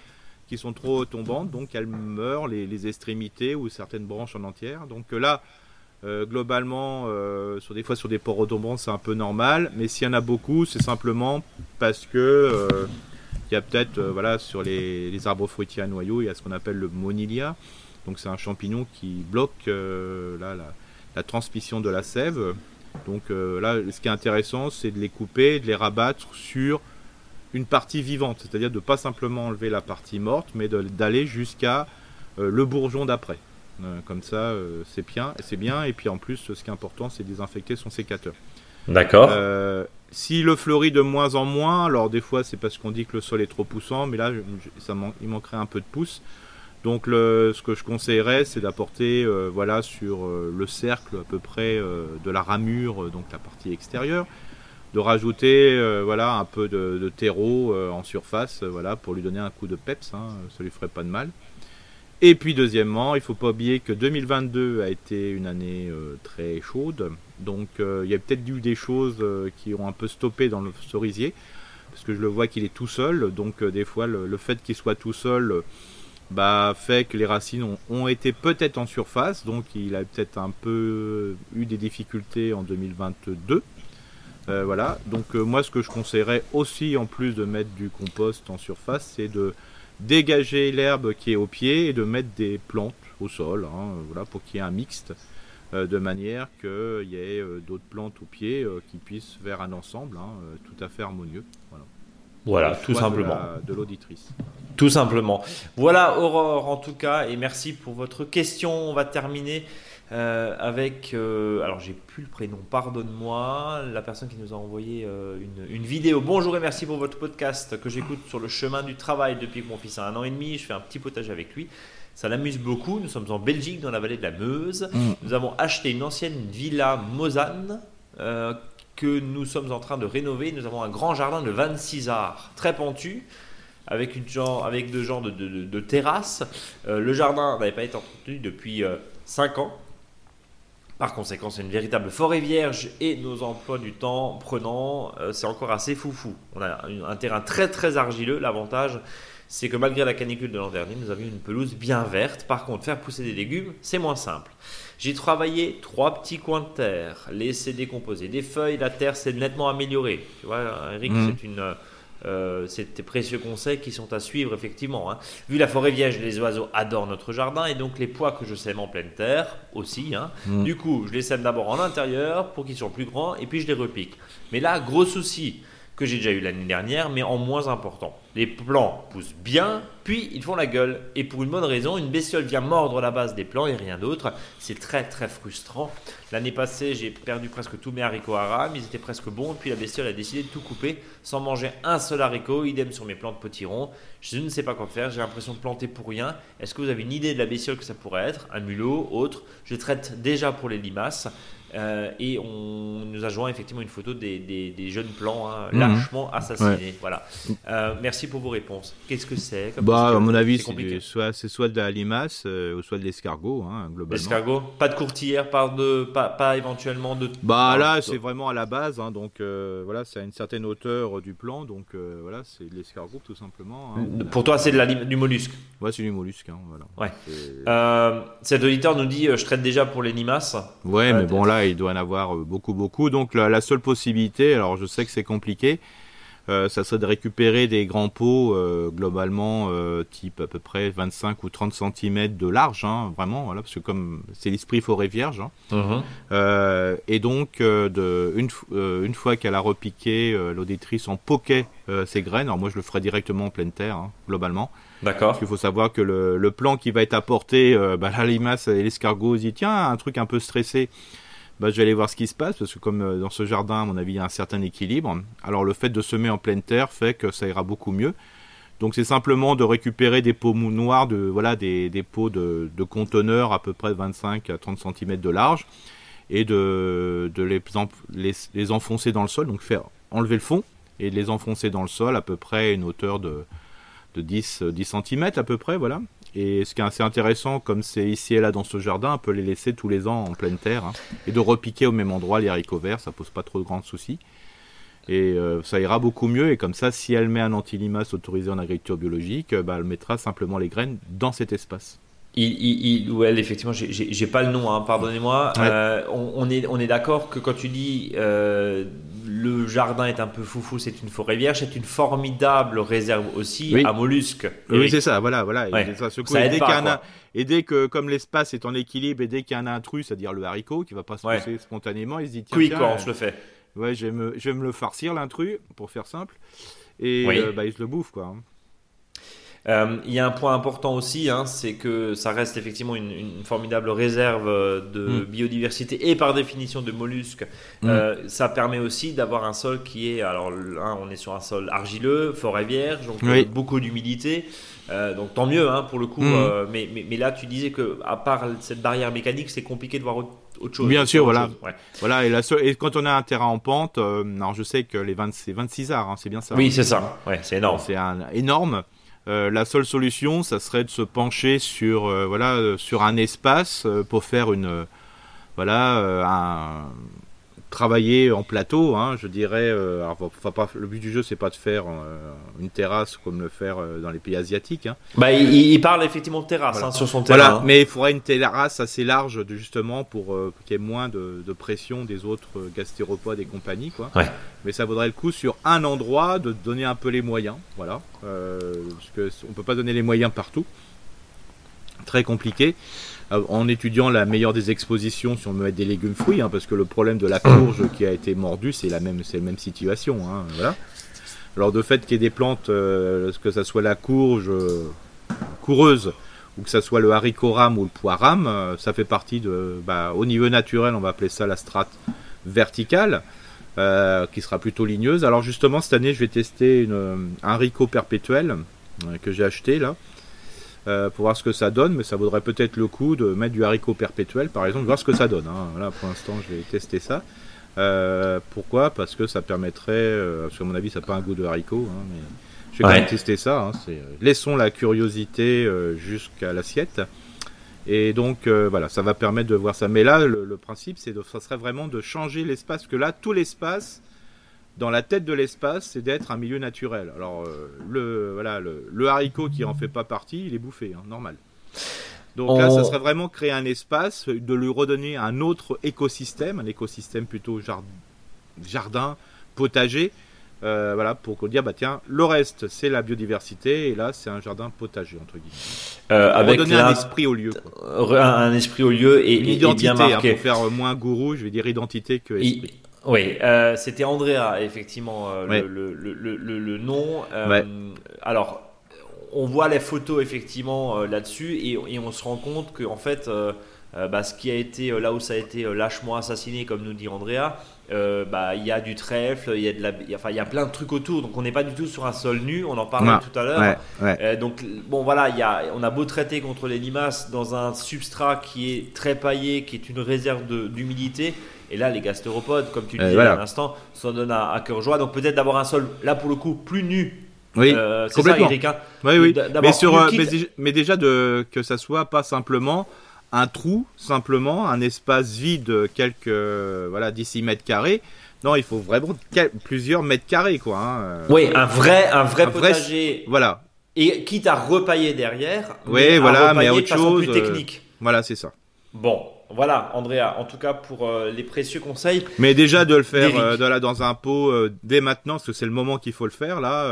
Speaker 2: qui sont trop tombantes, donc elles meurent, les, extrémités ou certaines branches en entière. Donc euh, là, euh, globalement, euh, sur des fois sur des pores retombants, c'est un peu normal, mais s'il y en a beaucoup, c'est simplement parce que il y a peut-être, voilà, sur les, arbres fruitiers à noyaux, il y a ce qu'on appelle le monilia. Donc c'est un champignon qui bloque la, transmission de la sève. Donc là, ce qui est intéressant, c'est de les couper, de les rabattre sur une partie vivante, c'est-à-dire de ne pas simplement enlever la partie morte, mais d'aller jusqu'à euh, le bourgeon d'après. Euh, comme ça, euh, c'est bien, c'est bien. Et puis en plus, ce qui est important, c'est désinfecter son sécateur.
Speaker 1: D'accord.
Speaker 2: si le fleurit de moins en moins, alors des fois c'est parce qu'on dit que le sol est trop poussant, mais là ça il manquerait un peu de pouce. Donc le, ce que je conseillerais, c'est d'apporter voilà sur le cercle à peu près de la ramure, donc la partie extérieure, de rajouter euh, voilà un peu de, terreau euh, en surface euh, voilà pour lui donner un coup de peps hein, ça lui ferait pas de mal. Et puis deuxièmement, il faut pas oublier que 2022 a été une année très chaude, donc il y a peut-être eu des choses qui ont un peu stoppé dans le cerisier, parce que je le vois qu'il est tout seul, donc des fois le, fait qu'il soit tout seul bah, fait que les racines ont, ont été peut-être en surface, donc il a peut-être un peu eu des difficultés en 2022. Voilà, donc moi ce que je conseillerais aussi en plus de mettre du compost en surface, c'est de dégager l'herbe qui est au pied et de mettre des plantes au sol, hein, voilà, pour qu'il y ait un mixte, euh, de manière qu'il y ait euh, d'autres plantes au pied euh, qui puissent faire un ensemble hein, tout à fait harmonieux.
Speaker 1: Voilà, voilà tout simplement.
Speaker 2: De l'auditrice.
Speaker 1: Tout simplement. Voilà Aurore en tout cas, et merci pour votre question. On va terminer euh, avec, euh, alors j'ai plus le prénom, pardonne-moi, la personne qui nous a envoyé euh, une, vidéo. Bonjour et merci pour votre podcast que j'écoute sur le chemin du travail depuis que mon fils a un an et demi. Je fais un petit potage avec lui. Ça l'amuse beaucoup. Nous sommes en Belgique, dans la vallée de la Meuse. Mm. Nous avons acheté une ancienne villa Mozane que nous sommes en train de rénover. Nous avons un grand jardin de 26 arts, très pentu avec, une genre, avec deux genres de, de, terrasses. le jardin n'avait pas été entretenu depuis 5 ans. Par conséquent, c'est une véritable forêt vierge et nos emplois du temps prenant, euh, c'est encore assez foufou. On a un terrain très très argileux. L'avantage, c'est que malgré la canicule de l'an dernier, nous avions une pelouse bien verte. Par contre, faire pousser des légumes, c'est moins simple. J'ai travaillé trois petits coins de terre, laissé décomposer des feuilles, la terre s'est nettement améliorée. Tu vois, Eric, mmh. c'est une euh, c'est des précieux conseils qui sont à suivre effectivement. Hein. Vu la forêt vierge, les oiseaux adorent notre jardin et donc les pois que je sème en pleine terre aussi. Hein. Mm. Du coup, je les sème d'abord en intérieur pour qu'ils soient plus grands et puis je les repique. Mais là, gros souci que j'ai déjà eu l'année dernière, mais en moins important. Les plants poussent bien, puis ils font la gueule. Et pour une bonne raison, une bestiole vient mordre la base des plants et rien d'autre. C'est très très frustrant. L'année passée, j'ai perdu presque tous mes haricots haram, ils étaient presque bons, puis la bestiole a décidé de tout couper sans manger un seul haricot, idem sur mes plants de potiron. Je ne sais pas quoi faire, j'ai l'impression de planter pour rien. Est-ce que vous avez une idée de la bestiole que ça pourrait être? Un mulot, autre Je traite déjà pour les limaces. Euh, et on nous a joint effectivement une photo des, des, jeunes plants hein, mhm. lâchement assassinés. Voilà. Euh, merci pour vos réponses. Qu'est-ce que c'est
Speaker 2: Bah, à mon avis, c'est soit, soit de la limace euh, ou soit de l'escargot, hein, globalement.
Speaker 1: L'escargot Pas de courtière, pas, de, pas, pas éventuellement de.
Speaker 2: Bah là, c'est vraiment à la base. Hein, donc voilà, c'est à une certaine hauteur du plan. Donc voilà, c'est de l'escargot tout simplement.
Speaker 1: Hein. Pour toi, c'est du mollusque
Speaker 2: Ouais, c'est du mollusque. voilà.
Speaker 1: Ouais. cet auditeur nous dit je traite déjà pour les limaces.
Speaker 2: Ouais, mais bon là il doit en avoir euh, beaucoup, beaucoup. Donc la, seule possibilité, alors je sais que c'est compliqué, euh, ça serait de récupérer des grands pots euh, globalement type à peu près 25 ou 30 cm de large, hein, vraiment, voilà, parce que comme c'est l'esprit forêt vierge. Hein. Uh-huh. et donc de, une, une fois qu'elle a repiqué, l'auditrice en poquet ses graines, alors moi je le ferai directement en pleine terre, hein, globalement.
Speaker 1: D'accord. Parce
Speaker 2: qu'il faut savoir que le, le, plan qui va être apporté, bah, la limace et l'escargot dit tiens un truc un peu stressé bah, je vais aller voir ce qui se passe parce que comme euh, dans ce jardin, à mon avis, il y a un certain équilibre. Alors le fait de semer en pleine terre fait que ça ira beaucoup mieux. Donc c'est simplement de récupérer des pots noirs, de, voilà, des, des pots de, de, conteneurs à peu près 25 à 30 cm de large et de, de les, les, enfoncer dans le sol, donc faire enlever le fond et de les enfoncer dans le sol à peu près une hauteur de, de 10, 10 cm à peu près, voilà. Et ce qui est assez intéressant, comme c'est ici et là dans ce jardin, on peut les laisser tous les ans en pleine terre hein, et de repiquer au même endroit les haricots verts, ça pose pas trop de grands soucis. Et euh, ça ira beaucoup mieux. Et comme ça, si elle met un antilimace autorisé en agriculture biologique, bah, elle mettra simplement les graines dans cet espace.
Speaker 1: Il, il, ou elle, effectivement, j'ai pas le nom, hein, pardonnez-moi. Euh, on, est, on est d'accord que quand tu dis euh, le jardin est un peu foufou, c'est une forêt vierge, c'est une formidable réserve aussi à mollusques.
Speaker 2: Oui, c'est ça, voilà, voilà. Ça, et, dès que, comme l'espace est en équilibre, et dès qu'il y a un intrus, c'est-à-dire le haricot, qui va pas se pousser spontanément, il se dit
Speaker 1: tiens, oui, tiens, on se le fait.
Speaker 2: Ouais, je vais me, je vais me le farcir l'intrus, pour faire simple, et euh, bah, il se le bouffe, quoi. Hein.
Speaker 1: Euh, il y a un point important aussi, hein, c'est que ça reste effectivement une, formidable réserve de mm. biodiversité et par définition de mollusques. Mm. Euh, ça permet aussi d'avoir un sol qui est, alors on est sur un sol argileux, forêt vierge, donc euh, beaucoup d'humidité. donc tant mieux hein, pour le coup. Mm. mais, mais, là, tu disais que à part cette barrière mécanique, c'est compliqué de voir autre, chose.
Speaker 2: Bien sûr, voilà. Voilà. Et, la et, quand on a un terrain en pente, alors je sais que les 20, c'est 26 arts, hein, c'est bien ça.
Speaker 1: Oui, c'est ça. Ouais, c'est énorme.
Speaker 2: C'est énorme. La seule solution, ça serait de se pencher sur voilà sur un espace pour faire une voilà un travailler en plateau, hein, je dirais. Euh, enfin, pas, le but du jeu, c'est pas de faire euh, une terrasse comme le faire euh, dans les pays asiatiques. Hein.
Speaker 1: Bah, il, parle effectivement de terrasse hein, sur son terrain. Voilà,
Speaker 2: mais il faudrait une terrasse assez large, justement, pour qu'il y ait moins de, pression des autres gastéropodes et compagnie, quoi.
Speaker 1: Ouais.
Speaker 2: Mais ça vaudrait le coup sur un endroit de donner un peu les moyens, voilà, parce que on peut pas donner les moyens partout. Très compliqué. Euh, en étudiant la meilleure des expositions si on veut mettre des légumes fruits, hein, parce que le problème de la courge qui a été mordue, c'est la même, c'est la même situation. Hein, voilà. Alors de fait qu'il y ait des plantes, euh, que ça soit la courge euh, coureuse ou que ça soit le haricot rame ou le pois rame, ça fait partie de, bah, au niveau naturel, on va appeler ça la strate verticale. qui sera plutôt ligneuse. Alors justement cette année je vais tester un haricot perpétuel que j'ai acheté là, euh, pour voir ce que ça donne, mais ça vaudrait peut-être le coup de mettre du haricot perpétuel, par exemple, voir ce que ça donne. Hein. pour l'instant, je vais tester ça. Euh, pourquoi? Parce que ça permettrait, euh, parce qu'à mon avis, ça n'a pas un goût de haricot, hein, mais je vais quand même tester ça. Hein. laissons la curiosité jusqu'à l'assiette. Et donc voilà, ça va permettre de voir ça. Mais là, le, le principe, c'est ça serait vraiment de changer l'espace, que là, tout l'espace dans la tête de l'espace, c'est d'être un milieu naturel. Alors, euh, le, voilà, le, haricot qui en fait pas partie, il est bouffé, hein, normal. Donc là, ça serait vraiment créer un espace, de lui redonner un autre écosystème, un écosystème plutôt jardin, potager, euh, voilà, pour dire, bah tiens, le reste, c'est la biodiversité, et là, c'est un jardin potager, entre guillemets.
Speaker 1: Euh, avec
Speaker 2: redonner un esprit au lieu.
Speaker 1: Un esprit au lieu et,
Speaker 2: une identité,
Speaker 1: bien
Speaker 2: hein, pour faire moins gourou, je vais dire identité que esprit.
Speaker 1: Oui, euh, c'était Andrea, effectivement, euh, le, le, le, le, nom. Euh, alors, on voit les photos, effectivement, là-dessus, et, et, on se rend compte que, en fait, bah, ce qui a été, là où ça a été lâchement assassiné, comme nous dit Andrea, bah, il y a du trèfle, il y a de la, enfin, il y a plein de trucs autour, donc on n'est pas du tout sur un sol nu, on en parlait tout à l'heure. donc, bon, voilà, y a, on a beau traiter contre les limaces dans un substrat qui est très paillé, qui est une réserve d'humidité et là, les gastéropodes, comme tu le disais à l'instant, s'en donnent à, cœur joie. Donc peut-être d'avoir un sol, là pour le coup, plus nu.
Speaker 2: Oui, euh, c'est ça, Eric. Hein. oui, oui. Mais, sur, euh, mais, déjà de, que ça soit pas simplement un trou, simplement un espace vide, quelques voilà 10 mètres carrés. Non, il faut vraiment plusieurs mètres carrés, quoi. Hein.
Speaker 1: Oui, un vrai, un vrai potager.
Speaker 2: voilà.
Speaker 1: Et quitte à repailler derrière.
Speaker 2: Oui, voilà, mais autre chose.
Speaker 1: Plus technique.
Speaker 2: Euh, voilà, c'est ça.
Speaker 1: Bon, voilà, Andrea, en tout cas pour euh, les précieux conseils.
Speaker 2: Mais déjà de le faire euh, dans un pot euh, dès maintenant, parce que c'est le moment qu'il faut le faire là,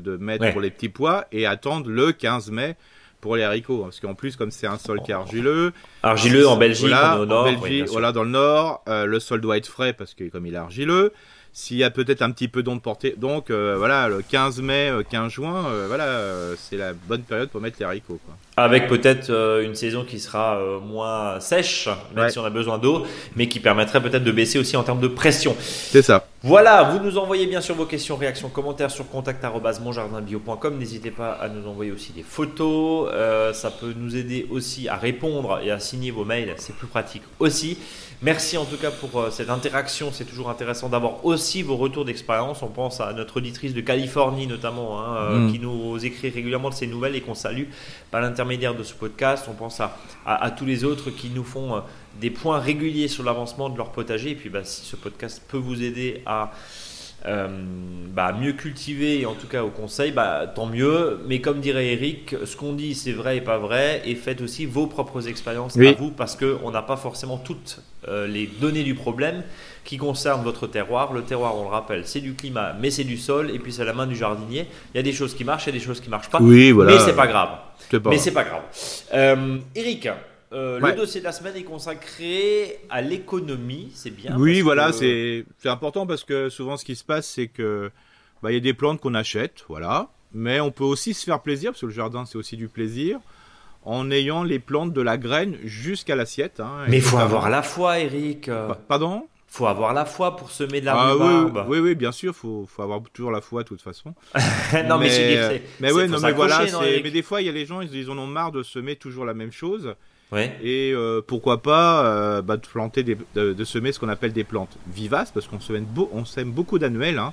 Speaker 2: de mettre pour les petits pois et attendre le 15 mai pour les haricots. Parce qu'en plus, comme c'est un sol qui est argileux.
Speaker 1: Argileux en Belgique, au nord.
Speaker 2: En Belgique, voilà, dans le nord, le sol doit être frais parce que comme il est argileux s'il y a peut-être un petit peu d'onde portée. Donc euh, voilà, le 15 mai, 15 euh, juin, euh, voilà, c'est la bonne période pour mettre les haricots. Quoi.
Speaker 1: Avec peut-être une saison qui sera moins sèche, même si on a besoin d'eau, mais qui permettrait peut-être de baisser aussi en termes de pression.
Speaker 2: C'est ça.
Speaker 1: Voilà, vous nous envoyez bien sûr vos questions, réactions, commentaires sur contact@monjardinbio.com. N'hésitez pas à nous envoyer aussi des photos. ça peut nous aider aussi à répondre et à signer vos mails. C'est plus pratique aussi. Merci en tout cas pour euh, cette interaction. C'est toujours intéressant d'avoir aussi vos retours d'expérience. On pense à notre auditrice de Californie notamment, hein, euh, mm. qui nous écrit régulièrement de ses nouvelles et qu'on salue par l'intermédiaire de ce podcast. On pense à, à, tous les autres qui nous font euh, des points réguliers sur l'avancement de leur potager. Et puis bah, si ce podcast peut vous aider à euh, bah, mieux cultiver, en tout cas au conseil, bah, tant mieux. Mais comme dirait Eric, ce qu'on dit c'est vrai et pas vrai, et faites aussi vos propres expériences à vous, parce qu'on n'a pas forcément toutes euh, les données du problème qui concernent votre terroir. Le terroir, on le rappelle, c'est du climat, mais c'est du sol, et puis c'est la main du jardinier. Il y a des choses qui marchent, il y a des choses qui marchent pas,
Speaker 2: oui, voilà.
Speaker 1: mais c'est pas grave. Mais c'est pas grave. Euh, Eric, euh, le dossier de la semaine est consacré à l'économie, c'est bien.
Speaker 2: Oui, voilà, c'est important parce que souvent ce qui se passe, c'est que bah, il y a des plantes qu'on achète, voilà, mais on peut aussi se faire plaisir parce que le jardin c'est aussi du plaisir en ayant les plantes de la graine jusqu'à l'assiette. Hein,
Speaker 1: mais il faut avoir la foi, Eric.
Speaker 2: Pardon?
Speaker 1: Faut avoir la foi pour semer de la ah,
Speaker 2: rhubarbe. Oui, oui, bien sûr, faut, faut avoir toujours la foi de toute façon.
Speaker 1: non, mais,
Speaker 2: mais, mais ouais, non, mais voilà, mais des fois, il y a les gens, ils, ils en ont marre de semer toujours la même chose. Et euh, pourquoi pas euh, bah, de planter, des, de, semer ce qu'on appelle des plantes vivaces, parce qu'on sème, on sème beaucoup d'annuels. Hein.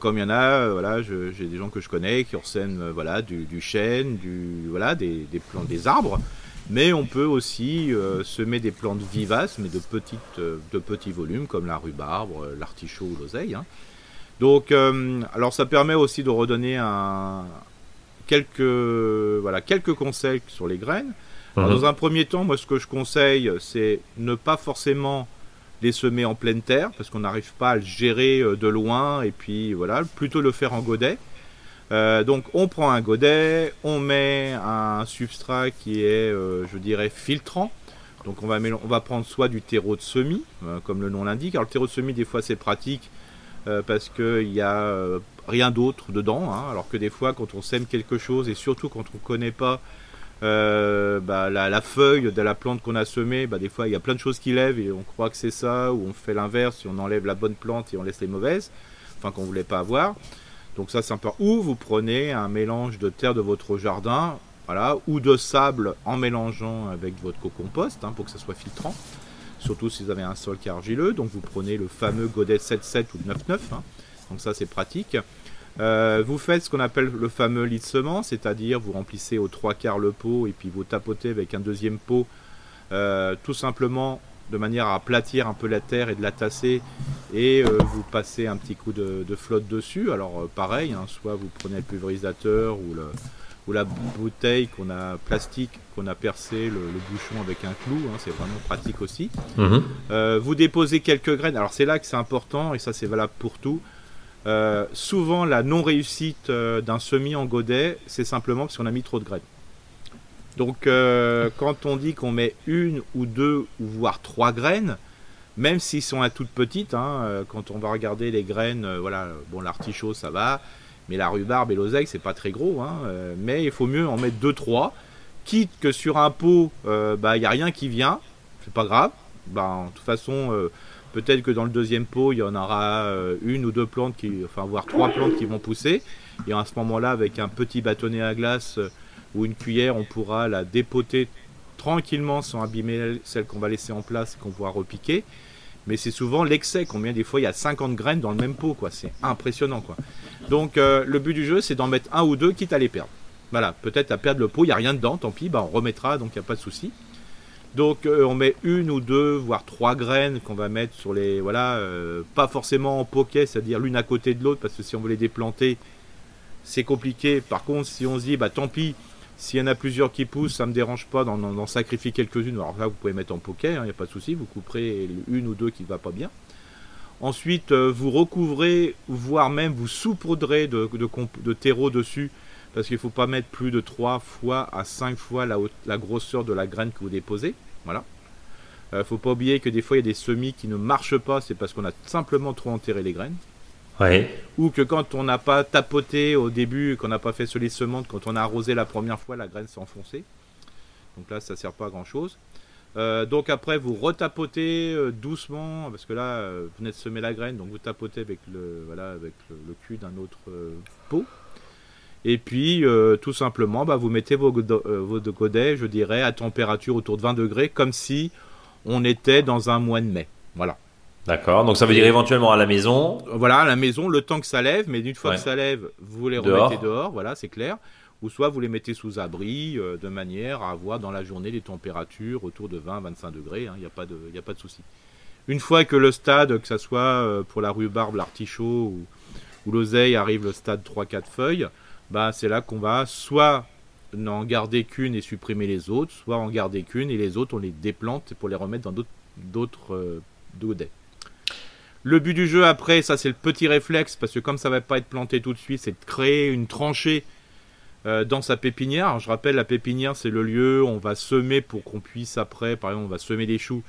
Speaker 2: comme il y en a, voilà, j'ai des gens que je connais qui ressèment voilà, du, chêne, du, voilà, des, des plantes, des arbres. Mais on peut aussi semer des plantes vivaces, mais de, petites, de petits volumes, comme la rhubarbe, l'artichaut ou l'oseille. Hein. Donc, alors ça permet aussi de redonner un, quelques, voilà, quelques conseils sur les graines. Mhm. Dans un premier temps, moi, ce que je conseille, c'est ne pas forcément les semer en pleine terre, parce qu'on n'arrive pas à le gérer euh, de loin, et puis voilà, plutôt le faire en godet. Euh, donc on prend un godet, on met un substrat qui est, euh, je dirais, filtrant. Donc on va, on va prendre soit du terreau de semis, comme le nom l'indique. Alors le terreau de semis, des fois c'est pratique parce qu'il n'y a rien d'autre dedans. Hein. alors que des fois, quand on sème quelque chose, et surtout quand on ne connaît pas euh, bah, la, feuille de la plante qu'on a semée, bah, des fois il y a plein de choses qui lèvent et on croit que c'est ça, ou on fait l'inverse, on enlève la bonne plante et on laisse les mauvaises, enfin qu'on voulait pas avoir. Donc ça peu. Ou vous prenez un mélange de terre de votre jardin, voilà, ou de sable en mélangeant avec votre co-compost hein, pour que ça soit filtrant. Surtout si vous avez un sol qui est argileux. Donc vous prenez le fameux godet 7-7 ou 9-9. Hein. donc ça c'est pratique. Euh, vous faites ce qu'on appelle le fameux lit de c'est-à-dire vous remplissez aux trois quarts le pot et puis vous tapotez avec un deuxième pot, euh, tout simplement de manière à aplatir un peu la terre et de la tasser et euh, vous passez un petit coup de, flotte dessus. Alors pareil, hein, soit vous prenez le pulvérisateur ou, la bouteille qu'on a plastique qu'on a percé le, bouchon avec un clou, hein, c'est vraiment pratique aussi. Mhm. vous déposez quelques graines. Alors c'est là que c'est important et ça c'est valable pour tout. Euh, souvent, la non-réussite euh, d'un semis en godet, c'est simplement parce qu'on a mis trop de graines. Donc, euh, quand on dit qu'on met une ou deux ou voire trois graines, même s'ils sont à toutes petites, hein, quand on va regarder les graines, voilà, bon, l'artichaut ça va, mais la rhubarbe et l'oseille c'est pas très gros, hein, mais il faut mieux en mettre deux trois, quitte que sur un pot, bah il y a rien qui vient, c'est pas grave, bah, de toute façon Peut-être que dans le deuxième pot, il y en aura euh, une ou deux plantes, qui, enfin voire trois plantes qui vont pousser. Et à ce moment-là, avec un petit bâtonnet à glace euh, ou une cuillère, on pourra la dépoter tranquillement sans abîmer celle qu'on va laisser en place et qu'on pourra repiquer. Mais c'est souvent l'excès. Combien des fois il y a 50 graines dans le même pot, quoi. C'est impressionnant, quoi. Donc euh, le but du jeu, c'est d'en mettre un ou deux, quitte à les perdre. Voilà, peut-être à perdre le pot, il n'y a rien dedans, tant pis, bah, on remettra, donc il n'y a pas de souci. Donc euh, on met une ou deux, voire trois graines qu'on va mettre sur les... Voilà, euh, pas forcément en poquet, c'est-à-dire l'une à côté de l'autre, parce que si on veut les déplanter, c'est compliqué. Par contre, si on se dit, bah tant pis, s'il y en a plusieurs qui poussent, ça me dérange pas d'en sacrifier quelques-unes. Alors là, vous pouvez mettre en poquet, il hein, n'y a pas de souci, vous couperez une ou deux qui ne va pas bien. Ensuite, euh, vous recouvrez, voire même vous saupoudrez de, terreau dessus parce qu'il ne faut pas mettre plus de 3 fois à 5 fois la, la grosseur de la graine que vous déposez. Voilà. ne euh, faut pas oublier que des fois il y a des semis qui ne marchent pas, c'est parce qu'on a simplement trop enterré les graines. Ou que quand on n'a pas tapoté au début, qu'on n'a pas fait sur les semences, quand on a arrosé la première fois, la graine s'est enfoncée. Donc là, ça sert pas à grand chose. Euh, donc après, vous retapotez euh, doucement, parce que là, vous venez de semer la graine, donc vous tapotez avec le, voilà, avec le cul d'un autre pot. Et puis, euh, tout simplement, bah, vous mettez vos, euh, vos godets, je dirais, à température autour de 20 degrés, comme si on était dans un mois de mai. Voilà.
Speaker 1: D'accord, donc ça veut dire éventuellement à la maison.
Speaker 2: Voilà, à la maison, le temps que ça lève, mais une fois que ça lève, vous les remettez dehors, voilà, c'est clair. Ou soit vous les mettez sous abri, euh, de manière à avoir dans la journée des températures autour de 20-25 degrés, il hein, n'y a pas de, y a pas de souci. Une fois que le stade, que ce soit pour la rhubarbe, l'artichaut ou, ou l'oseille, arrive le stade 3-4 feuilles, bah, c'est là qu'on va soit n'en garder qu'une et supprimer les autres, soit en garder qu'une et les autres on les déplante pour les remettre dans d'autres euh, godets. Le but du jeu après, ça c'est le petit réflexe, parce que comme ça va pas être planté tout de suite, c'est de créer une tranchée euh, dans sa pépinière. je rappelle, la pépinière c'est le lieu où on va semer pour qu'on puisse après, par exemple on va semer des choux,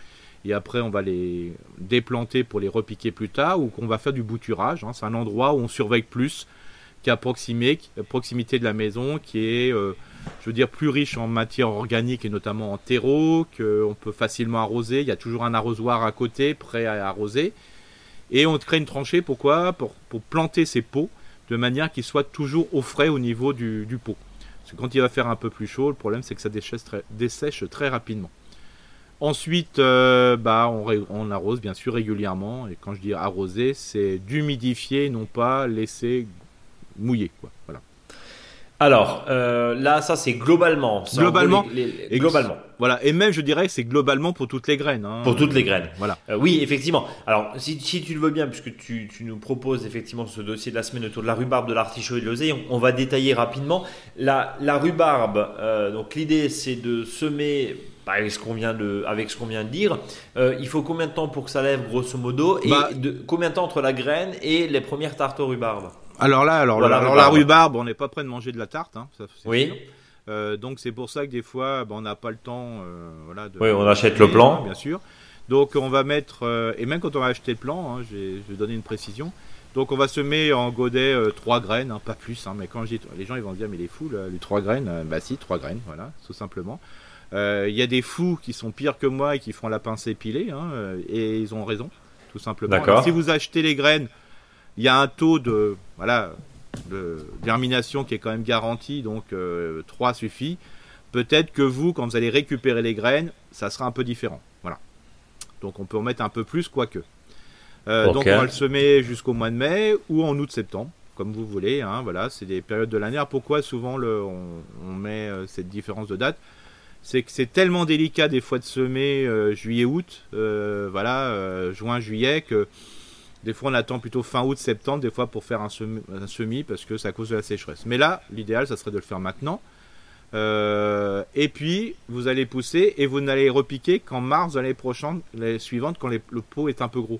Speaker 2: et après on va les déplanter pour les repiquer plus tard, ou qu'on va faire du bouturage. Hein. C'est un endroit où on surveille plus qui est à proximité, de la maison, qui est, euh, je veux plus riche en matière organique et notamment en terreau, qu'on peut facilement arroser. Il y a toujours un arrosoir à côté, prêt à arroser. Et on crée une tranchée, pourquoi? Pour, planter ces pots de manière qu'ils soient toujours au frais au niveau du, pot. Parce que quand il va faire un peu plus chaud, le problème c'est que ça dessèche très, rapidement. Ensuite, euh, bah, on, on arrose bien sûr régulièrement. Et quand je dis arroser, c'est d'humidifier, non pas laisser mouiller. Quoi. Voilà.
Speaker 1: Alors, euh, là, ça, c'est globalement.
Speaker 2: Globalement.
Speaker 1: les- les-
Speaker 2: Et
Speaker 1: globalement.
Speaker 2: voilà. Et même, je dirais que c'est globalement pour toutes les graines. hein.
Speaker 1: Pour toutes les graines.
Speaker 2: Voilà.
Speaker 1: Euh, oui, effectivement. Alors, si, si tu le veux bien, puisque tu, tu nous proposes effectivement ce dossier de la semaine autour de la rhubarbe, de l'artichaut et de l'oseille, on, on va détailler rapidement. La, la rhubarbe, euh, donc l'idée c'est de semer bah, avec ce qu'on vient de, avec ce qu'on vient de dire. Euh, il faut combien de temps pour que ça lève, grosso modo, et
Speaker 2: Bah-
Speaker 1: de, combien de temps entre la graine et les premières tartes aux rhubarbes
Speaker 2: Alors là, alors,
Speaker 1: Voilà,
Speaker 2: là- alors
Speaker 1: rhubarbe.
Speaker 2: la rhubarbe, on n'est pas prêt de manger de la tarte. Hein, ça,
Speaker 1: Oui.
Speaker 2: sûr. Euh, donc c'est pour ça que des fois, bah, on n'a pas le temps. euh, voilà, de,
Speaker 1: Oui, on achète le plan.
Speaker 2: Bien sûr. Donc on va mettre, euh, et même quand on va acheter le plan, hein, j'ai- je vais donner une précision. Donc on va semer en godet euh, trois graines, hein, pas plus. hein, mais quand je dis, les gens ils vont se dire mais il est fou, là, les trois graines. Euh, bah si, trois graines, voilà, tout simplement. Euh, Il y a des fous qui sont pires que moi et qui font la pince épilée, hein, et ils ont raison, tout simplement.
Speaker 1: D'accord.
Speaker 2: Si vous achetez les graines, il y a un taux de, voilà, de germination qui est quand même garanti, donc 3 suffit. Peut-être que vous, quand vous allez récupérer les graines, ça sera un peu différent. Voilà. Donc on peut en mettre un peu plus, quoique. Euh. Donc on va le semer jusqu'au mois de mai ou en août-septembre, comme vous voulez. hein, voilà, c'est des périodes de l'année. Alors, Pourquoi souvent le, on, on met euh, cette différence de date? C'est que c'est tellement délicat des fois de semer euh, juillet-août, euh, voilà, euh, juin-juillet, que des fois on attend plutôt fin août-septembre, des fois pour faire un semis, un semis parce que c'est à cause de la sécheresse. Mais là, l'idéal, ça serait de le faire maintenant. Euh, et puis, vous allez pousser et vous n'allez repiquer qu'en mars de l'année prochaine, l'année suivante, quand les- le pot est un peu gros.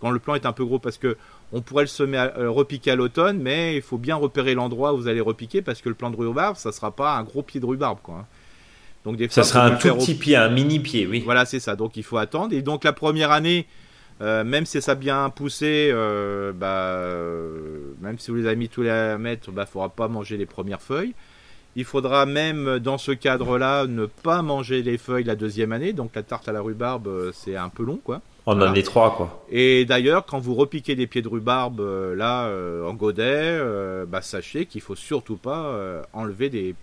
Speaker 2: Quand le plan est un peu gros, parce que on pourrait le semer, à- euh, repiquer à l'automne, mais il faut bien repérer l'endroit où vous allez repiquer, parce que le plan de rhubarbe, ça sera pas un gros pied de rhubarbe, quoi. hein. Donc des
Speaker 1: Ça
Speaker 2: fois,
Speaker 1: sera
Speaker 2: faut
Speaker 1: un tout petit pied, un mini pied, oui.
Speaker 2: voilà, c'est ça. Donc il faut attendre. Et donc la première année, euh, même si ça a bien poussé, euh, bah, euh, même si vous les avez mis tous les à mettre, bah, faudra pas manger les premières feuilles. Il faudra même dans ce cadre-là ne pas manger les feuilles la deuxième année. Donc la tarte à la rhubarbe, c'est un peu long, quoi.
Speaker 1: En
Speaker 2: Voilà.
Speaker 1: année 3, quoi.
Speaker 2: Et d'ailleurs, quand vous repiquez des pieds de rhubarbe là en godet, bah, sachez qu'il faut surtout pas enlever des,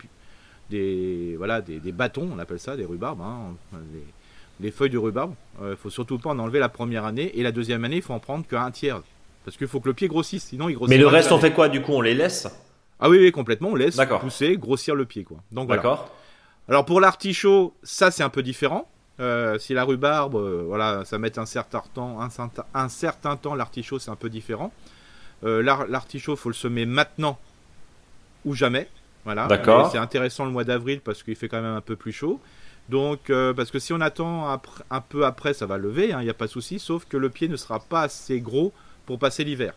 Speaker 2: des voilà des, des bâtons, on appelle ça des rhubarbes, hein, les, les feuilles de rhubarbe. Il faut surtout pas en enlever la première année et la deuxième année, il faut en prendre qu'un tiers parce qu'il faut que le pied grossisse, sinon il grossit.
Speaker 1: Mais le reste, on fait quoi Du coup, on les laisse?
Speaker 2: Ah oui, oui, complètement. On laisse pousser, grossir le pied, quoi. Donc voilà.
Speaker 1: D'accord
Speaker 2: Alors pour l'artichaut, ça c'est un peu différent. Euh, si la rhubarbe, euh, voilà, ça met un certain temps, un, certain- un certain temps, l'artichaut c'est un peu différent. Euh, l'ar- l'artichaut, faut le semer maintenant ou jamais. Voilà.
Speaker 1: D'accord.
Speaker 2: C'est intéressant le mois d'avril parce qu'il fait quand même un peu plus chaud. Donc, euh, parce que si on attend un peu après, ça va lever, il n'y a pas de souci, sauf que le pied ne sera pas assez gros pour passer l'hiver.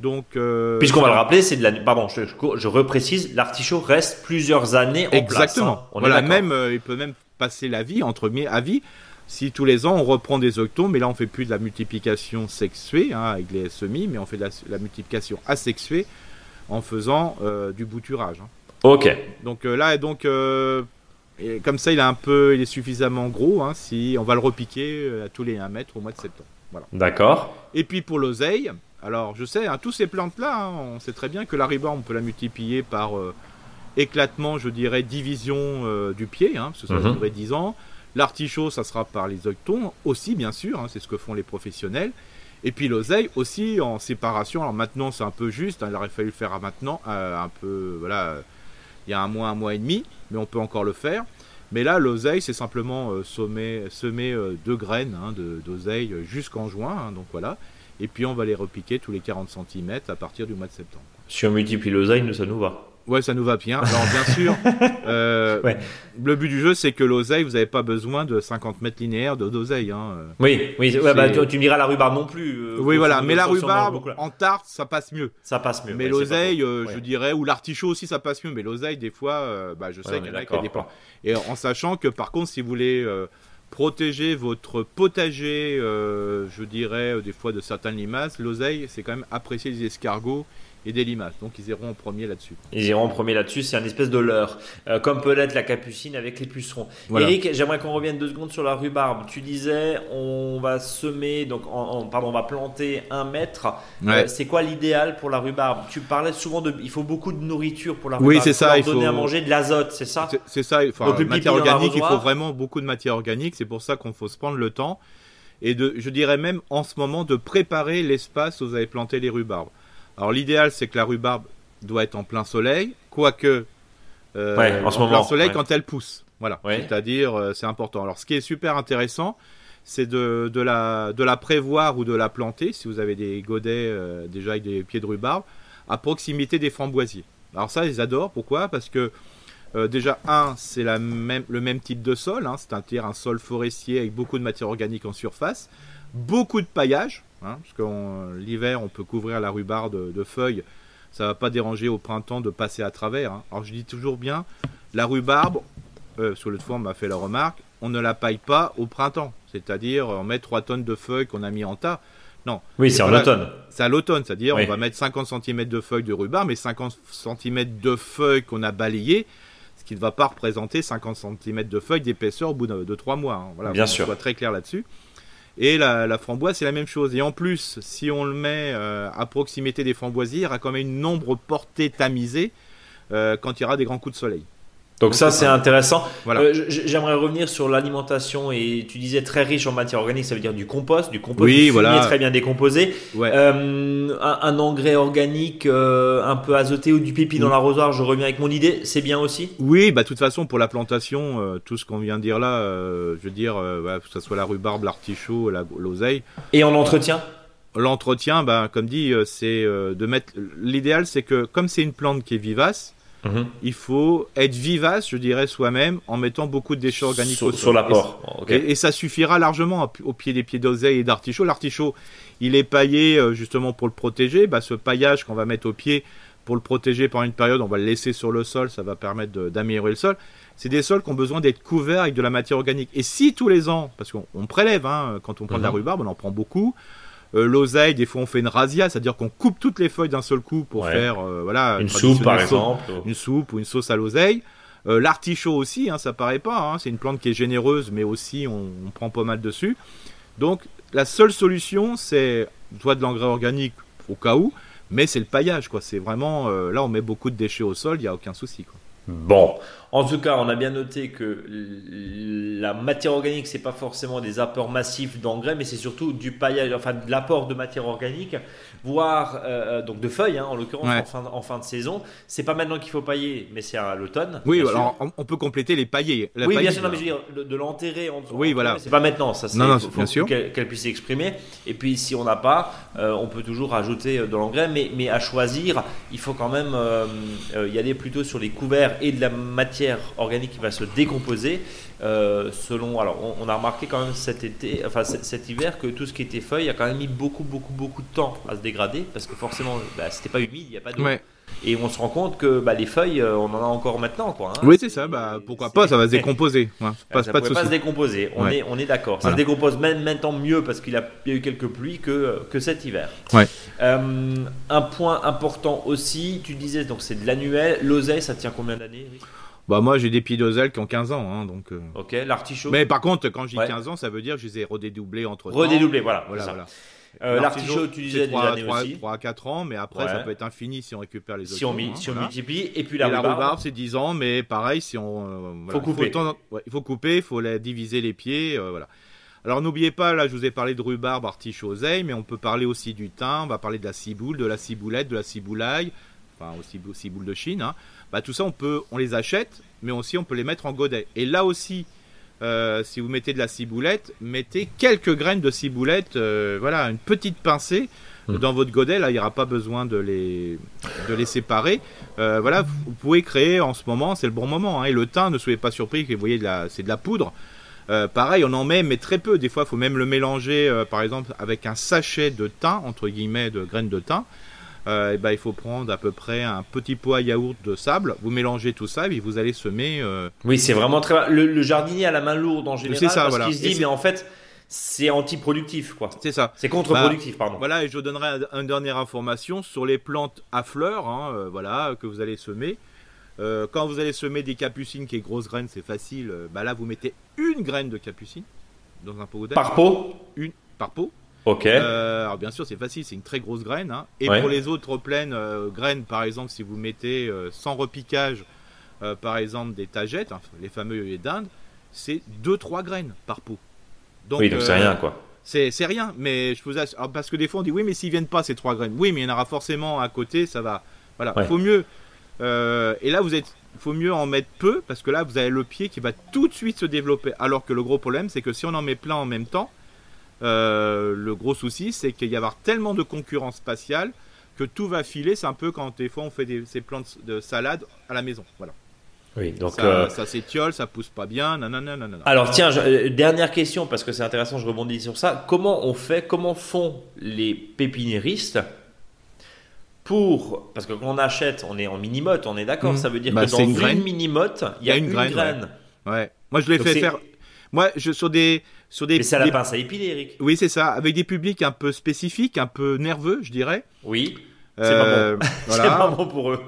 Speaker 2: Donc, euh,
Speaker 1: Puisqu'on va le rappeler, c'est de la. Pardon, je, je, je reprécise, l'artichaut reste plusieurs années en
Speaker 2: Exactement.
Speaker 1: place. hein. On
Speaker 2: voilà, même euh, il peut même passer la vie entre mi à vie. Si tous les ans on reprend des octons, mais là on fait plus de la multiplication sexuée hein, avec les semis, mais on fait de la, la multiplication asexuée en faisant du bouturage. hein.
Speaker 1: Ok.
Speaker 2: Donc là, donc et comme ça, il est un peu, il est suffisamment gros. hein, si on va le repiquer euh, à tous les 1 mètre au mois de septembre. Voilà.
Speaker 1: D'accord.
Speaker 2: Et puis pour l'oseille, alors je sais, hein, tous ces plantes-là, hein, on sait très bien que la rhubarbe, on peut la multiplier par euh, éclatement, je dirais, division euh, du pied, hein, parce que ça va durer 10 ans. L'artichaut, ça sera par les octons aussi, bien sûr, c'est ce que font les professionnels. Et puis l'oseille aussi en séparation. Alors maintenant, c'est un peu juste, il aurait fallu le faire à maintenant, euh, un peu, voilà, il y a un mois, un mois et demi, mais on peut encore le faire. Mais là, l'oseille, c'est simplement euh, semer, euh, deux graines hein, d'oseille jusqu'en juin, hein, donc voilà. Et puis on va les repiquer tous les 40 cm à partir du mois de septembre.
Speaker 1: Si on multiplie l'oseille, ça nous va.
Speaker 2: Ouais, ça nous va bien. Alors bien sûr, euh,
Speaker 1: Ouais.
Speaker 2: le but du jeu, c'est que l'oseille, vous n'avez pas besoin de 50 mètres linéaires d'oseille. Hein.
Speaker 1: Oui, oui. ouais, bah, tu, tu me diras la rhubarbe non plus. euh,
Speaker 2: Oui, voilà. Mais la rhubarbe, en tarte, ça passe mieux.
Speaker 1: ça passe mieux.
Speaker 2: Mais
Speaker 1: ouais,
Speaker 2: l'oseille, euh, je dirais, ou l'artichaut aussi, ça passe mieux. Mais l'oseille, des fois, bah, je sais qu'il y en a qui. Et en sachant que, par contre, si vous voulez protéger votre potager, je dirais, des fois de certaines limaces, l'oseille, c'est quand même apprécié des escargots et des limaces. Donc ils iront en premier là-dessus.
Speaker 1: Ils iront en premier là-dessus, c'est un espèce de leurre, euh, comme peut l'être la capucine avec les pucerons. Eric, j'aimerais qu'on revienne deux secondes sur la rhubarbe. Tu disais, on va semer, donc pardon, on va planter un mètre. Euh, c'est quoi l'idéal pour la rhubarbe? Tu parlais souvent de, il faut beaucoup de nourriture pour la rhubarbe.
Speaker 2: Oui, c'est ça.
Speaker 1: Il faut donner à manger de l'azote, c'est ça?
Speaker 2: C'est ça. Enfin, donc, matière organique, il faut vraiment beaucoup de matière organique. C'est pour ça qu'on faut se prendre le temps et de, je dirais même en ce moment, de préparer l'espace où vous allez planter les rhubarbes. Alors l'idéal, c'est que la rhubarbe doit être en plein soleil, quoique
Speaker 1: euh, en, ce moment,
Speaker 2: plein soleil quand elle pousse. Voilà, c'est-à-dire euh, c'est important. Alors ce qui est super intéressant, c'est de, de, la, de la prévoir ou de la planter, si vous avez des godets euh, déjà avec des pieds de rhubarbe, à proximité des framboisiers. Alors ça, ils adorent. Pourquoi? Parce que déjà, un, c'est le même type de sol, hein, c'est-à-dire un sol forestier avec beaucoup de matière organique en surface, beaucoup de paillage, hein, parce que l'hiver, on peut couvrir la rhubarbe de, feuilles, ça va pas déranger au printemps de passer à travers. Hein. Alors je dis toujours bien, la rhubarbe, euh, sur le fois on m'a fait la remarque, on ne la paille pas au printemps, c'est-à-dire on met 3 tonnes de feuilles qu'on a mis en tas. Non.
Speaker 1: Oui, c'est en automne.
Speaker 2: C'est à l'automne, c'est-à-dire on va mettre 50 cm de feuilles de rhubarbe, mais 50 cm de feuilles qu'on a balayées, ce qui ne va pas représenter 50 cm de feuilles d'épaisseur au bout de, 3 mois. Hein. Voilà,
Speaker 1: Bien sûr.
Speaker 2: Soit très clair là-dessus. Et la, framboise, c'est la même chose. Et en plus, si on le met euh, à proximité des framboisiers, il y aura quand même une nombre portée tamisée euh, quand il y aura des grands coups de soleil.
Speaker 1: Donc ça c'est intéressant. Euh, j'aimerais revenir sur l'alimentation et tu disais très riche en matière organique, ça veut dire du compost, du compost
Speaker 2: oui, voilà.
Speaker 1: très bien décomposé, euh, un, engrais organique euh, un peu azoté ou du pipi dans l'arrosoir. Je reviens avec mon idée, c'est bien aussi?
Speaker 2: Oui, bah de toute façon pour la plantation, tout ce qu'on vient de dire là, je veux dire, bah, que ce soit la rhubarbe, l'artichaut, l'oseille.
Speaker 1: Et en entretien?
Speaker 2: L'entretien, bah, comme dit, c'est de mettre. L'idéal, c'est que comme c'est une plante qui est vivace Mhm. Il faut être vivace, je dirais, soi-même, en mettant beaucoup de déchets organiques
Speaker 1: sur, sur l'apport.
Speaker 2: Et, ça suffira largement au pied des pieds d'oseille et d'artichaut. L'artichaut, il est paillé euh, justement pour le protéger. Bah, ce paillage qu'on va mettre au pied pour le protéger pendant une période, on va le laisser sur le sol, ça va permettre d'améliorer le sol. C'est des sols qui ont besoin d'être couverts avec de la matière organique. Et si tous les ans, parce qu'on prélève, hein, quand on prend de la mhm. rhubarbe, on en prend beaucoup, euh, l'oseille, des fois on fait une razzia, c'est-à-dire qu'on coupe toutes les feuilles d'un seul coup pour faire euh, voilà
Speaker 1: une soupe par exemple,
Speaker 2: une soupe ou une sauce à l'oseille. Euh, l'artichaut aussi, hein, ça paraît pas, hein, c'est une plante qui est généreuse, mais aussi on, prend pas mal dessus. Donc la seule solution, c'est soit de l'engrais organique au cas où, mais c'est le paillage, quoi. C'est vraiment là, on met beaucoup de déchets au sol, il y a aucun souci, quoi.
Speaker 1: Bon, en tout cas, on a bien noté que la matière organique, c'est pas forcément des apports massifs d'engrais, mais c'est surtout du paillage, enfin de l'apport de matière organique, voire euh, donc de feuilles, hein, en l'occurrence en, fin, de saison. C'est pas maintenant qu'il faut pailler, mais c'est à l'automne.
Speaker 2: Oui, alors on, peut compléter les paillés.
Speaker 1: oui, bien sûr, mais je veux dire de, l'enterrer en
Speaker 2: Oui, voilà.
Speaker 1: C'est pas maintenant, ça.
Speaker 2: Non, non, bien sûr.
Speaker 1: Qu'elle puisse s'exprimer. Et puis si on n'a pas, euh, on peut toujours rajouter euh, de l'engrais, mais, mais à choisir, il faut quand même y aller plutôt sur les couverts et de la matière organique qui va se décomposer. Euh, selon, alors on, a remarqué quand même cet été, enfin cet, hiver, que tout ce qui était feuilles a quand même mis beaucoup, beaucoup, beaucoup de temps à se dégrader parce que forcément, bah, c'était pas humide, il n'y a pas d'eau. Et on se rend compte que bah, les feuilles, euh, on en a encore maintenant. Quoi, hein.
Speaker 2: Oui, c'est ça. Bah, pourquoi pas Ça va se décomposer.
Speaker 1: Ouais, pas, ça pas, pas se décomposer. On est, on est d'accord. Ça se décompose même maintenant mieux parce qu'il a, y a eu quelques pluies que, que cet hiver.
Speaker 2: Ouais.
Speaker 1: Euh, un point important aussi, tu disais donc c'est de l'annuel. L'oseille, ça tient combien d'années
Speaker 2: bah moi j'ai des pieds d'oseille qui ont 15 ans, hein, donc. Euh.
Speaker 1: Ok, l'artichaut.
Speaker 2: Mais par contre, quand j'ai 15 ans, ça veut dire que je les ai redédoublés entre.
Speaker 1: Redédoublés, voilà. voilà, voilà. Euh, l'artichaut, tu disais 3, des 3,
Speaker 2: aussi. 3 à 4 ans, mais après ça peut être infini si on récupère les autres.
Speaker 1: Si on,
Speaker 2: hein,
Speaker 1: si on multiplie, et puis la,
Speaker 2: et rhubarbe. c'est 10 ans, mais pareil, si on.
Speaker 1: Euh, faut couper.
Speaker 2: Il faut, ouais, il faut couper, il faut la diviser les pieds, euh, voilà. Alors n'oubliez pas, là je vous ai parlé de rhubarbe, artichaut, oseille, mais on peut parler aussi du thym, on va parler de la ciboule, de la ciboulette, de la ciboulaille, enfin aussi ciboule de Chine. Hein. Bah, tout ça on peut, on les achète, mais aussi on peut les mettre en godet. Et là aussi, euh, si vous mettez de la ciboulette, mettez quelques graines de ciboulette, euh, voilà, une petite pincée hmm. dans votre godet. Là, il n'y aura pas besoin de les, de les séparer. Euh, voilà, vous pouvez créer en ce moment, c'est le bon moment. Hein. et le thym, ne soyez pas surpris que vous voyez, c'est de la poudre. pareil, on en met, mais très peu. Des fois, il faut même le mélanger, par exemple, avec un sachet de thym, entre guillemets, de graines de thym. Euh, et ben, il faut prendre à peu près un petit pot à yaourt de sable. Vous mélangez tout ça et vous allez semer. Euh,
Speaker 1: oui, c'est vraiment très. Le, le, jardinier a la main lourde en général. C'est ça, parce qu'il se dit, mais en fait, c'est anti-productif, quoi.
Speaker 2: C'est ça.
Speaker 1: C'est contre-productif, pardon.
Speaker 2: Voilà, et je donnerai un- une dernière information sur les plantes à fleurs, hein, euh, voilà, que vous allez semer. Euh, quand vous allez semer des capucines qui est grosse graine, c'est facile. euh, bah là, vous mettez une graine de capucine dans un pot d'air.
Speaker 1: Par pot?
Speaker 2: Une par pot.
Speaker 1: Ok.
Speaker 2: Euh, alors bien sûr, c'est facile, c'est une très grosse graine. hein. Et
Speaker 1: Ouais.
Speaker 2: pour les autres pleines euh, graines, par exemple, si vous mettez euh, sans repiquage, par exemple, des tagettes, hein, les fameux œillets d'Inde, c'est 2-3 graines par pot. Donc,
Speaker 1: oui, donc c'est rien, quoi.
Speaker 2: C'est rien, mais je vous assure, alors, parce que des fois on dit oui, mais s'ils viennent pas ces trois graines, oui, mais il y en aura forcément à côté, ça va. Voilà,
Speaker 1: Ouais.
Speaker 2: faut mieux. et là, vous êtes, faut mieux en mettre peu parce que là, vous avez le pied qui va tout de suite se développer. Alors que le gros problème, c'est que si on en met plein en même temps, euh, le gros souci, c'est qu'il y va y avoir tellement de concurrence spatiale que tout va filer. C'est un peu quand des fois on fait des, ces plantes de salade à la maison. Voilà.
Speaker 1: Oui, donc.
Speaker 2: ça,
Speaker 1: euh,
Speaker 2: ça s'étiole, ça pousse pas bien, nanana, nanana.
Speaker 1: Alors tiens, je- euh, dernière question parce que c'est intéressant, je rebondis sur ça. Comment on fait, comment font les pépiniéristes pour parce que quand on achète, on est en mini-motte, on est d'accord.
Speaker 2: Mhm.
Speaker 1: Ça veut dire
Speaker 2: Bah,
Speaker 1: que dans
Speaker 2: une
Speaker 1: une,
Speaker 2: graine.
Speaker 1: mini-motte, il y a une, graine.
Speaker 2: Ouais. Moi, je l'ai fait faire. Moi, je sur des sur des,
Speaker 1: Mais c'est à la
Speaker 2: des-
Speaker 1: pince à épiler, Eric.
Speaker 2: Oui, c'est ça, avec des publics un peu spécifiques, un peu nerveux, je dirais.
Speaker 1: Oui. C'est pas bon.
Speaker 2: voilà.
Speaker 1: C'est pas bon pour eux.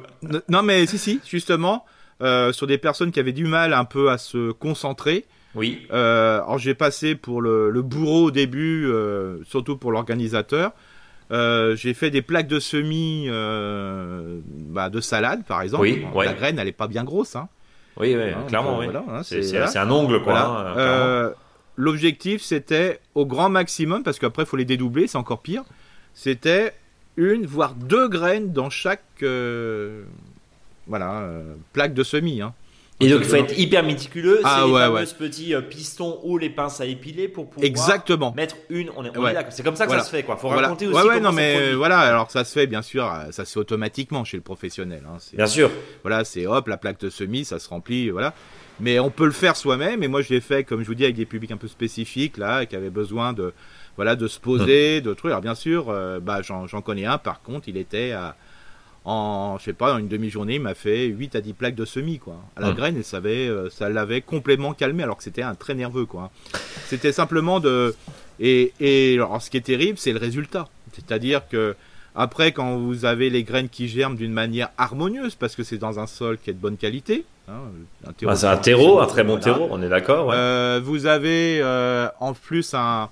Speaker 2: Non, mais si, si, justement, euh, sur des personnes qui avaient du mal un peu à se concentrer.
Speaker 1: Oui.
Speaker 2: Euh, alors, j'ai passé pour le, le bourreau au début, euh, surtout pour l'organisateur. Euh, j'ai fait des plaques de semis euh, bah, de salade, par exemple.
Speaker 1: Oui, ouais.
Speaker 2: La graine, elle est pas bien grosse, hein.
Speaker 1: Oui, oui,
Speaker 2: Hein,
Speaker 1: clairement, oui.
Speaker 2: voilà, hein,
Speaker 1: c'est un ongle, quoi.
Speaker 2: Voilà. L'objectif, c'était au grand maximum, parce qu'après, il faut les dédoubler, c'est encore pire. C'était une, voire deux graines dans chaque euh, voilà, euh, plaque de semis. Hein.
Speaker 1: Et donc, il faut être hyper méticuleux.
Speaker 2: Ah,
Speaker 1: c'est les
Speaker 2: ouais,
Speaker 1: petits euh, pistons ou les pinces à épiler pour pouvoir
Speaker 2: Exactement.
Speaker 1: mettre une. On est, on est
Speaker 2: Ouais.
Speaker 1: d'accord. C'est comme ça que
Speaker 2: Voilà.
Speaker 1: ça se fait, quoi. Faut
Speaker 2: Voilà.
Speaker 1: raconter aussi.
Speaker 2: ouais, ouais, non, mais voilà, alors ça se fait, bien sûr, ça se fait automatiquement chez le professionnel. Hein.
Speaker 1: Bien sûr.
Speaker 2: Voilà, c'est hop, la plaque de semis, ça se remplit, voilà. Mais on peut le faire soi-même, et moi je l'ai fait, comme je vous dis, avec des publics un peu spécifiques, là, qui avaient besoin de, voilà, de se poser, de trucs. Alors bien sûr, euh, bah, j'en j'en connais un, par contre, il était à, en, je sais pas, en une demi-journée, il m'a fait 8 à 10 plaques de semis, quoi. À la graine, et ça avait, euh, ça l'avait complètement calmé, alors que c'était un très nerveux, quoi. C'était simplement de, et, et alors ce qui est terrible, c'est le résultat. C'est-à-dire que, après, quand vous avez les graines qui germent d'une manière harmonieuse, parce que c'est dans un sol qui est de bonne qualité, hein, un terreau
Speaker 1: Bah, c'est un terreau, un très bon
Speaker 2: voilà.
Speaker 1: terreau. On est d'accord. ouais.
Speaker 2: Euh, vous avez euh, en plus un,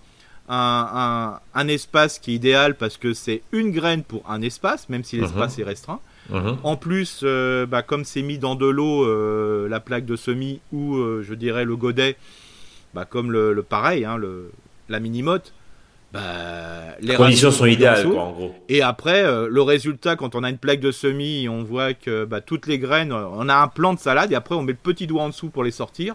Speaker 2: un, un, un espace qui est idéal parce que c'est une graine pour un espace, même si l'espace est restreint.
Speaker 1: Mhm.
Speaker 2: En plus, euh, bah, comme c'est mis dans de l'eau, euh, la plaque de semis ou euh, je dirais le godet, bah, comme le, le pareil, hein, le, la mini-motte, bah, les
Speaker 1: conditions sont idéales, quoi, en gros.
Speaker 2: Et après, euh, le résultat, quand on a une plaque de semis, on voit que bah, toutes les graines, euh, on a un plant de salade et après on met le petit doigt en dessous pour les sortir.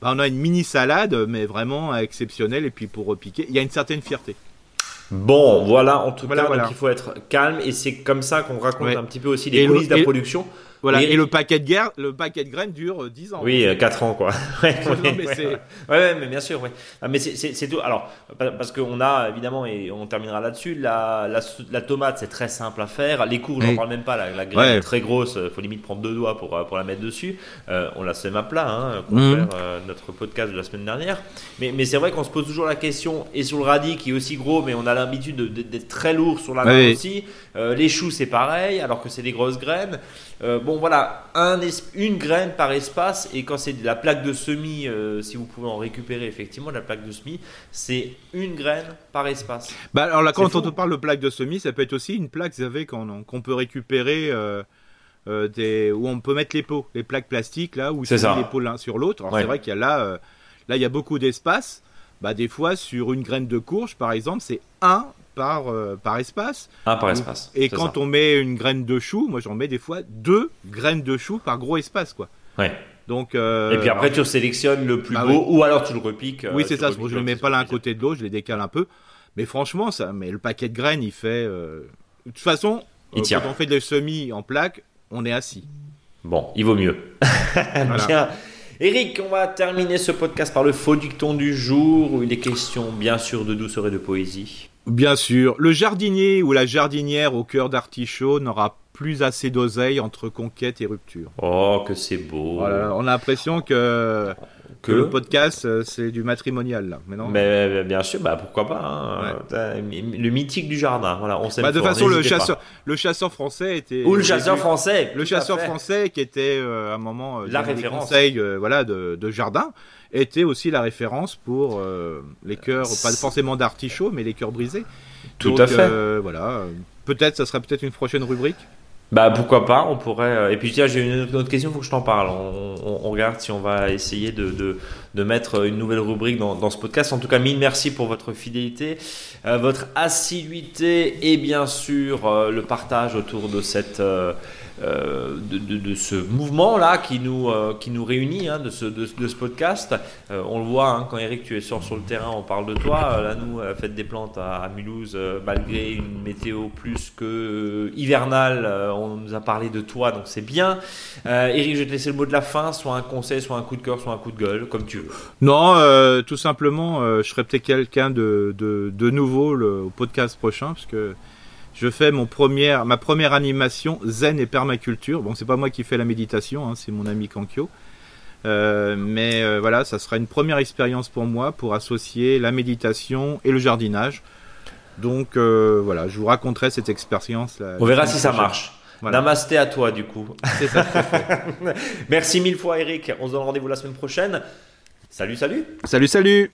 Speaker 2: Bah, on a une mini salade, mais vraiment exceptionnelle. Et puis pour repiquer, il y a une certaine fierté.
Speaker 1: Bon, voilà, en tout
Speaker 2: Voilà,
Speaker 1: cas,
Speaker 2: voilà.
Speaker 1: donc il faut être calme et c'est comme ça qu'on raconte
Speaker 2: Ouais.
Speaker 1: un petit peu aussi les coulisses de la production.
Speaker 2: Voilà. Et le paquet de guerre, le paquet de graines dure euh, 10 ans.
Speaker 1: Oui, 4 ans, quoi. Ouais,
Speaker 2: Non,
Speaker 1: ouais,
Speaker 2: mais
Speaker 1: ouais,
Speaker 2: c'est-
Speaker 1: ouais. Mais bien sûr, ouais. Ah, mais c'est- tout. Alors, pa- parce qu'on a évidemment, et on terminera là-dessus, la, la, la tomate, c'est très simple à faire. Les courges, j'en
Speaker 2: Oui.
Speaker 1: parle même pas. La, la graine est très grosse, faut limite prendre deux doigts pour, euh, pour la mettre dessus. Euh, on la sème à plat, hein, pour
Speaker 2: Mhm.
Speaker 1: faire euh, notre podcast de la semaine dernière. Mais, mais c'est vrai qu'on se pose toujours la question, et sur le radis qui est aussi gros, mais on a l'habitude de- de- d'être très lourd sur la main
Speaker 2: Oui.
Speaker 1: aussi. Euh, les choux, c'est pareil, alors que c'est des grosses graines. Euh, bon, voilà, un une graine par espace, et quand c'est de la plaque de semis, euh, si vous pouvez en récupérer effectivement, la plaque de semis, c'est une graine par espace.
Speaker 2: Bah, alors là, quand
Speaker 1: fou.
Speaker 2: on te parle de plaque de semis, ça peut être aussi une plaque, vous savez, qu'on peut récupérer, euh, euh, des, où on peut mettre les pots, les plaques plastiques, là, où
Speaker 1: C'est
Speaker 2: les pots l'un sur l'autre. Alors
Speaker 1: Ouais.
Speaker 2: c'est vrai qu'il y a là, euh, là, il y a beaucoup d'espace. Bah, des fois, sur une graine de courge, par exemple, c'est un par, euh, par espace.
Speaker 1: Un par espace.
Speaker 2: Et quand
Speaker 1: ça.
Speaker 2: on met une graine de chou, moi j'en mets des fois deux graines de chou par gros espace, quoi.
Speaker 1: Ouais.
Speaker 2: Donc, euh,
Speaker 1: Et puis après, tu sélectionnes le plus
Speaker 2: Bah
Speaker 1: beau, ou alors tu le repiques. euh,
Speaker 2: oui, c'est ça.
Speaker 1: repiques
Speaker 2: Je ne
Speaker 1: l'autre,
Speaker 2: mets pas l'un côté de l'autre, je les décale un peu. Mais franchement, ça, mais le paquet de graines, il fait. euh, De toute façon,
Speaker 1: Il tient.
Speaker 2: quand on fait des semis en plaque, on est assis.
Speaker 1: Bon, il vaut mieux. Bien. Eric, on va terminer ce podcast par le faux dicton du jour, où il est question bien sûr de douceur et de poésie.
Speaker 2: Bien sûr, le jardinier ou la jardinière au cœur d'artichaut n'aura plus assez d'oseille entre conquête et rupture.
Speaker 1: Oh, que c'est beau.
Speaker 2: Voilà, on a l'impression que que, le podcast euh, c'est du matrimonial là.
Speaker 1: Mais, non, mais bien sûr, bah pourquoi pas. Hein. Le mythique du jardin. Voilà, on
Speaker 2: bah, de toute façon, le chasseur, le chasseur français était.
Speaker 1: Ou le chasseur français.
Speaker 2: Le chasseur français qui était euh, à un moment
Speaker 1: la référence.
Speaker 2: Conseil, voilà de, de, jardin était aussi la référence pour les cœurs, pas forcément d'artichaut, mais les cœurs brisés.
Speaker 1: Tout à fait.
Speaker 2: voilà. Peut-être, ça serait peut-être une prochaine rubrique.
Speaker 1: Bah pourquoi pas, on pourrait. Euh, et puis tiens, j'ai une autre question, il faut que je t'en parle. On, regarde si on va essayer de, de, mettre une nouvelle rubrique dans, dans, ce podcast. En tout cas, mille merci pour votre fidélité, euh, votre assiduité et bien sûr euh, le partage autour de cette euh, de, de, ce mouvement-là qui, nous euh, qui nous réunit, hein, de, ce, de, ce podcast. Euh, on le voit, hein, quand Eric, tu es sur, sur le terrain, on parle de toi. Là, nous, fête des plantes à, Mulhouse, malgré une météo plus que hivernale, on nous a parlé de toi, donc c'est bien. Eric, je vais te laisser le mot de la fin, soit un conseil, soit un coup de cœur, soit un coup de gueule, comme tu veux.
Speaker 2: Non, tout simplement, je serai peut-être quelqu'un de, de, nouveau le, au podcast prochain, parce que je fais mon première, ma première animation zen et permaculture. Bon, c'est pas moi qui fais la méditation, hein, c'est mon ami Kankyo. Euh, mais euh, voilà, ça sera une première expérience pour moi pour associer la méditation et le jardinage. Donc euh, voilà, je vous raconterai cette expérience.
Speaker 1: On verra si ça marche. Namasté à toi du coup. C'est ça. Merci mille fois Eric. On se donne rendez-vous la semaine prochaine. Salut, salut.
Speaker 2: Salut, salut.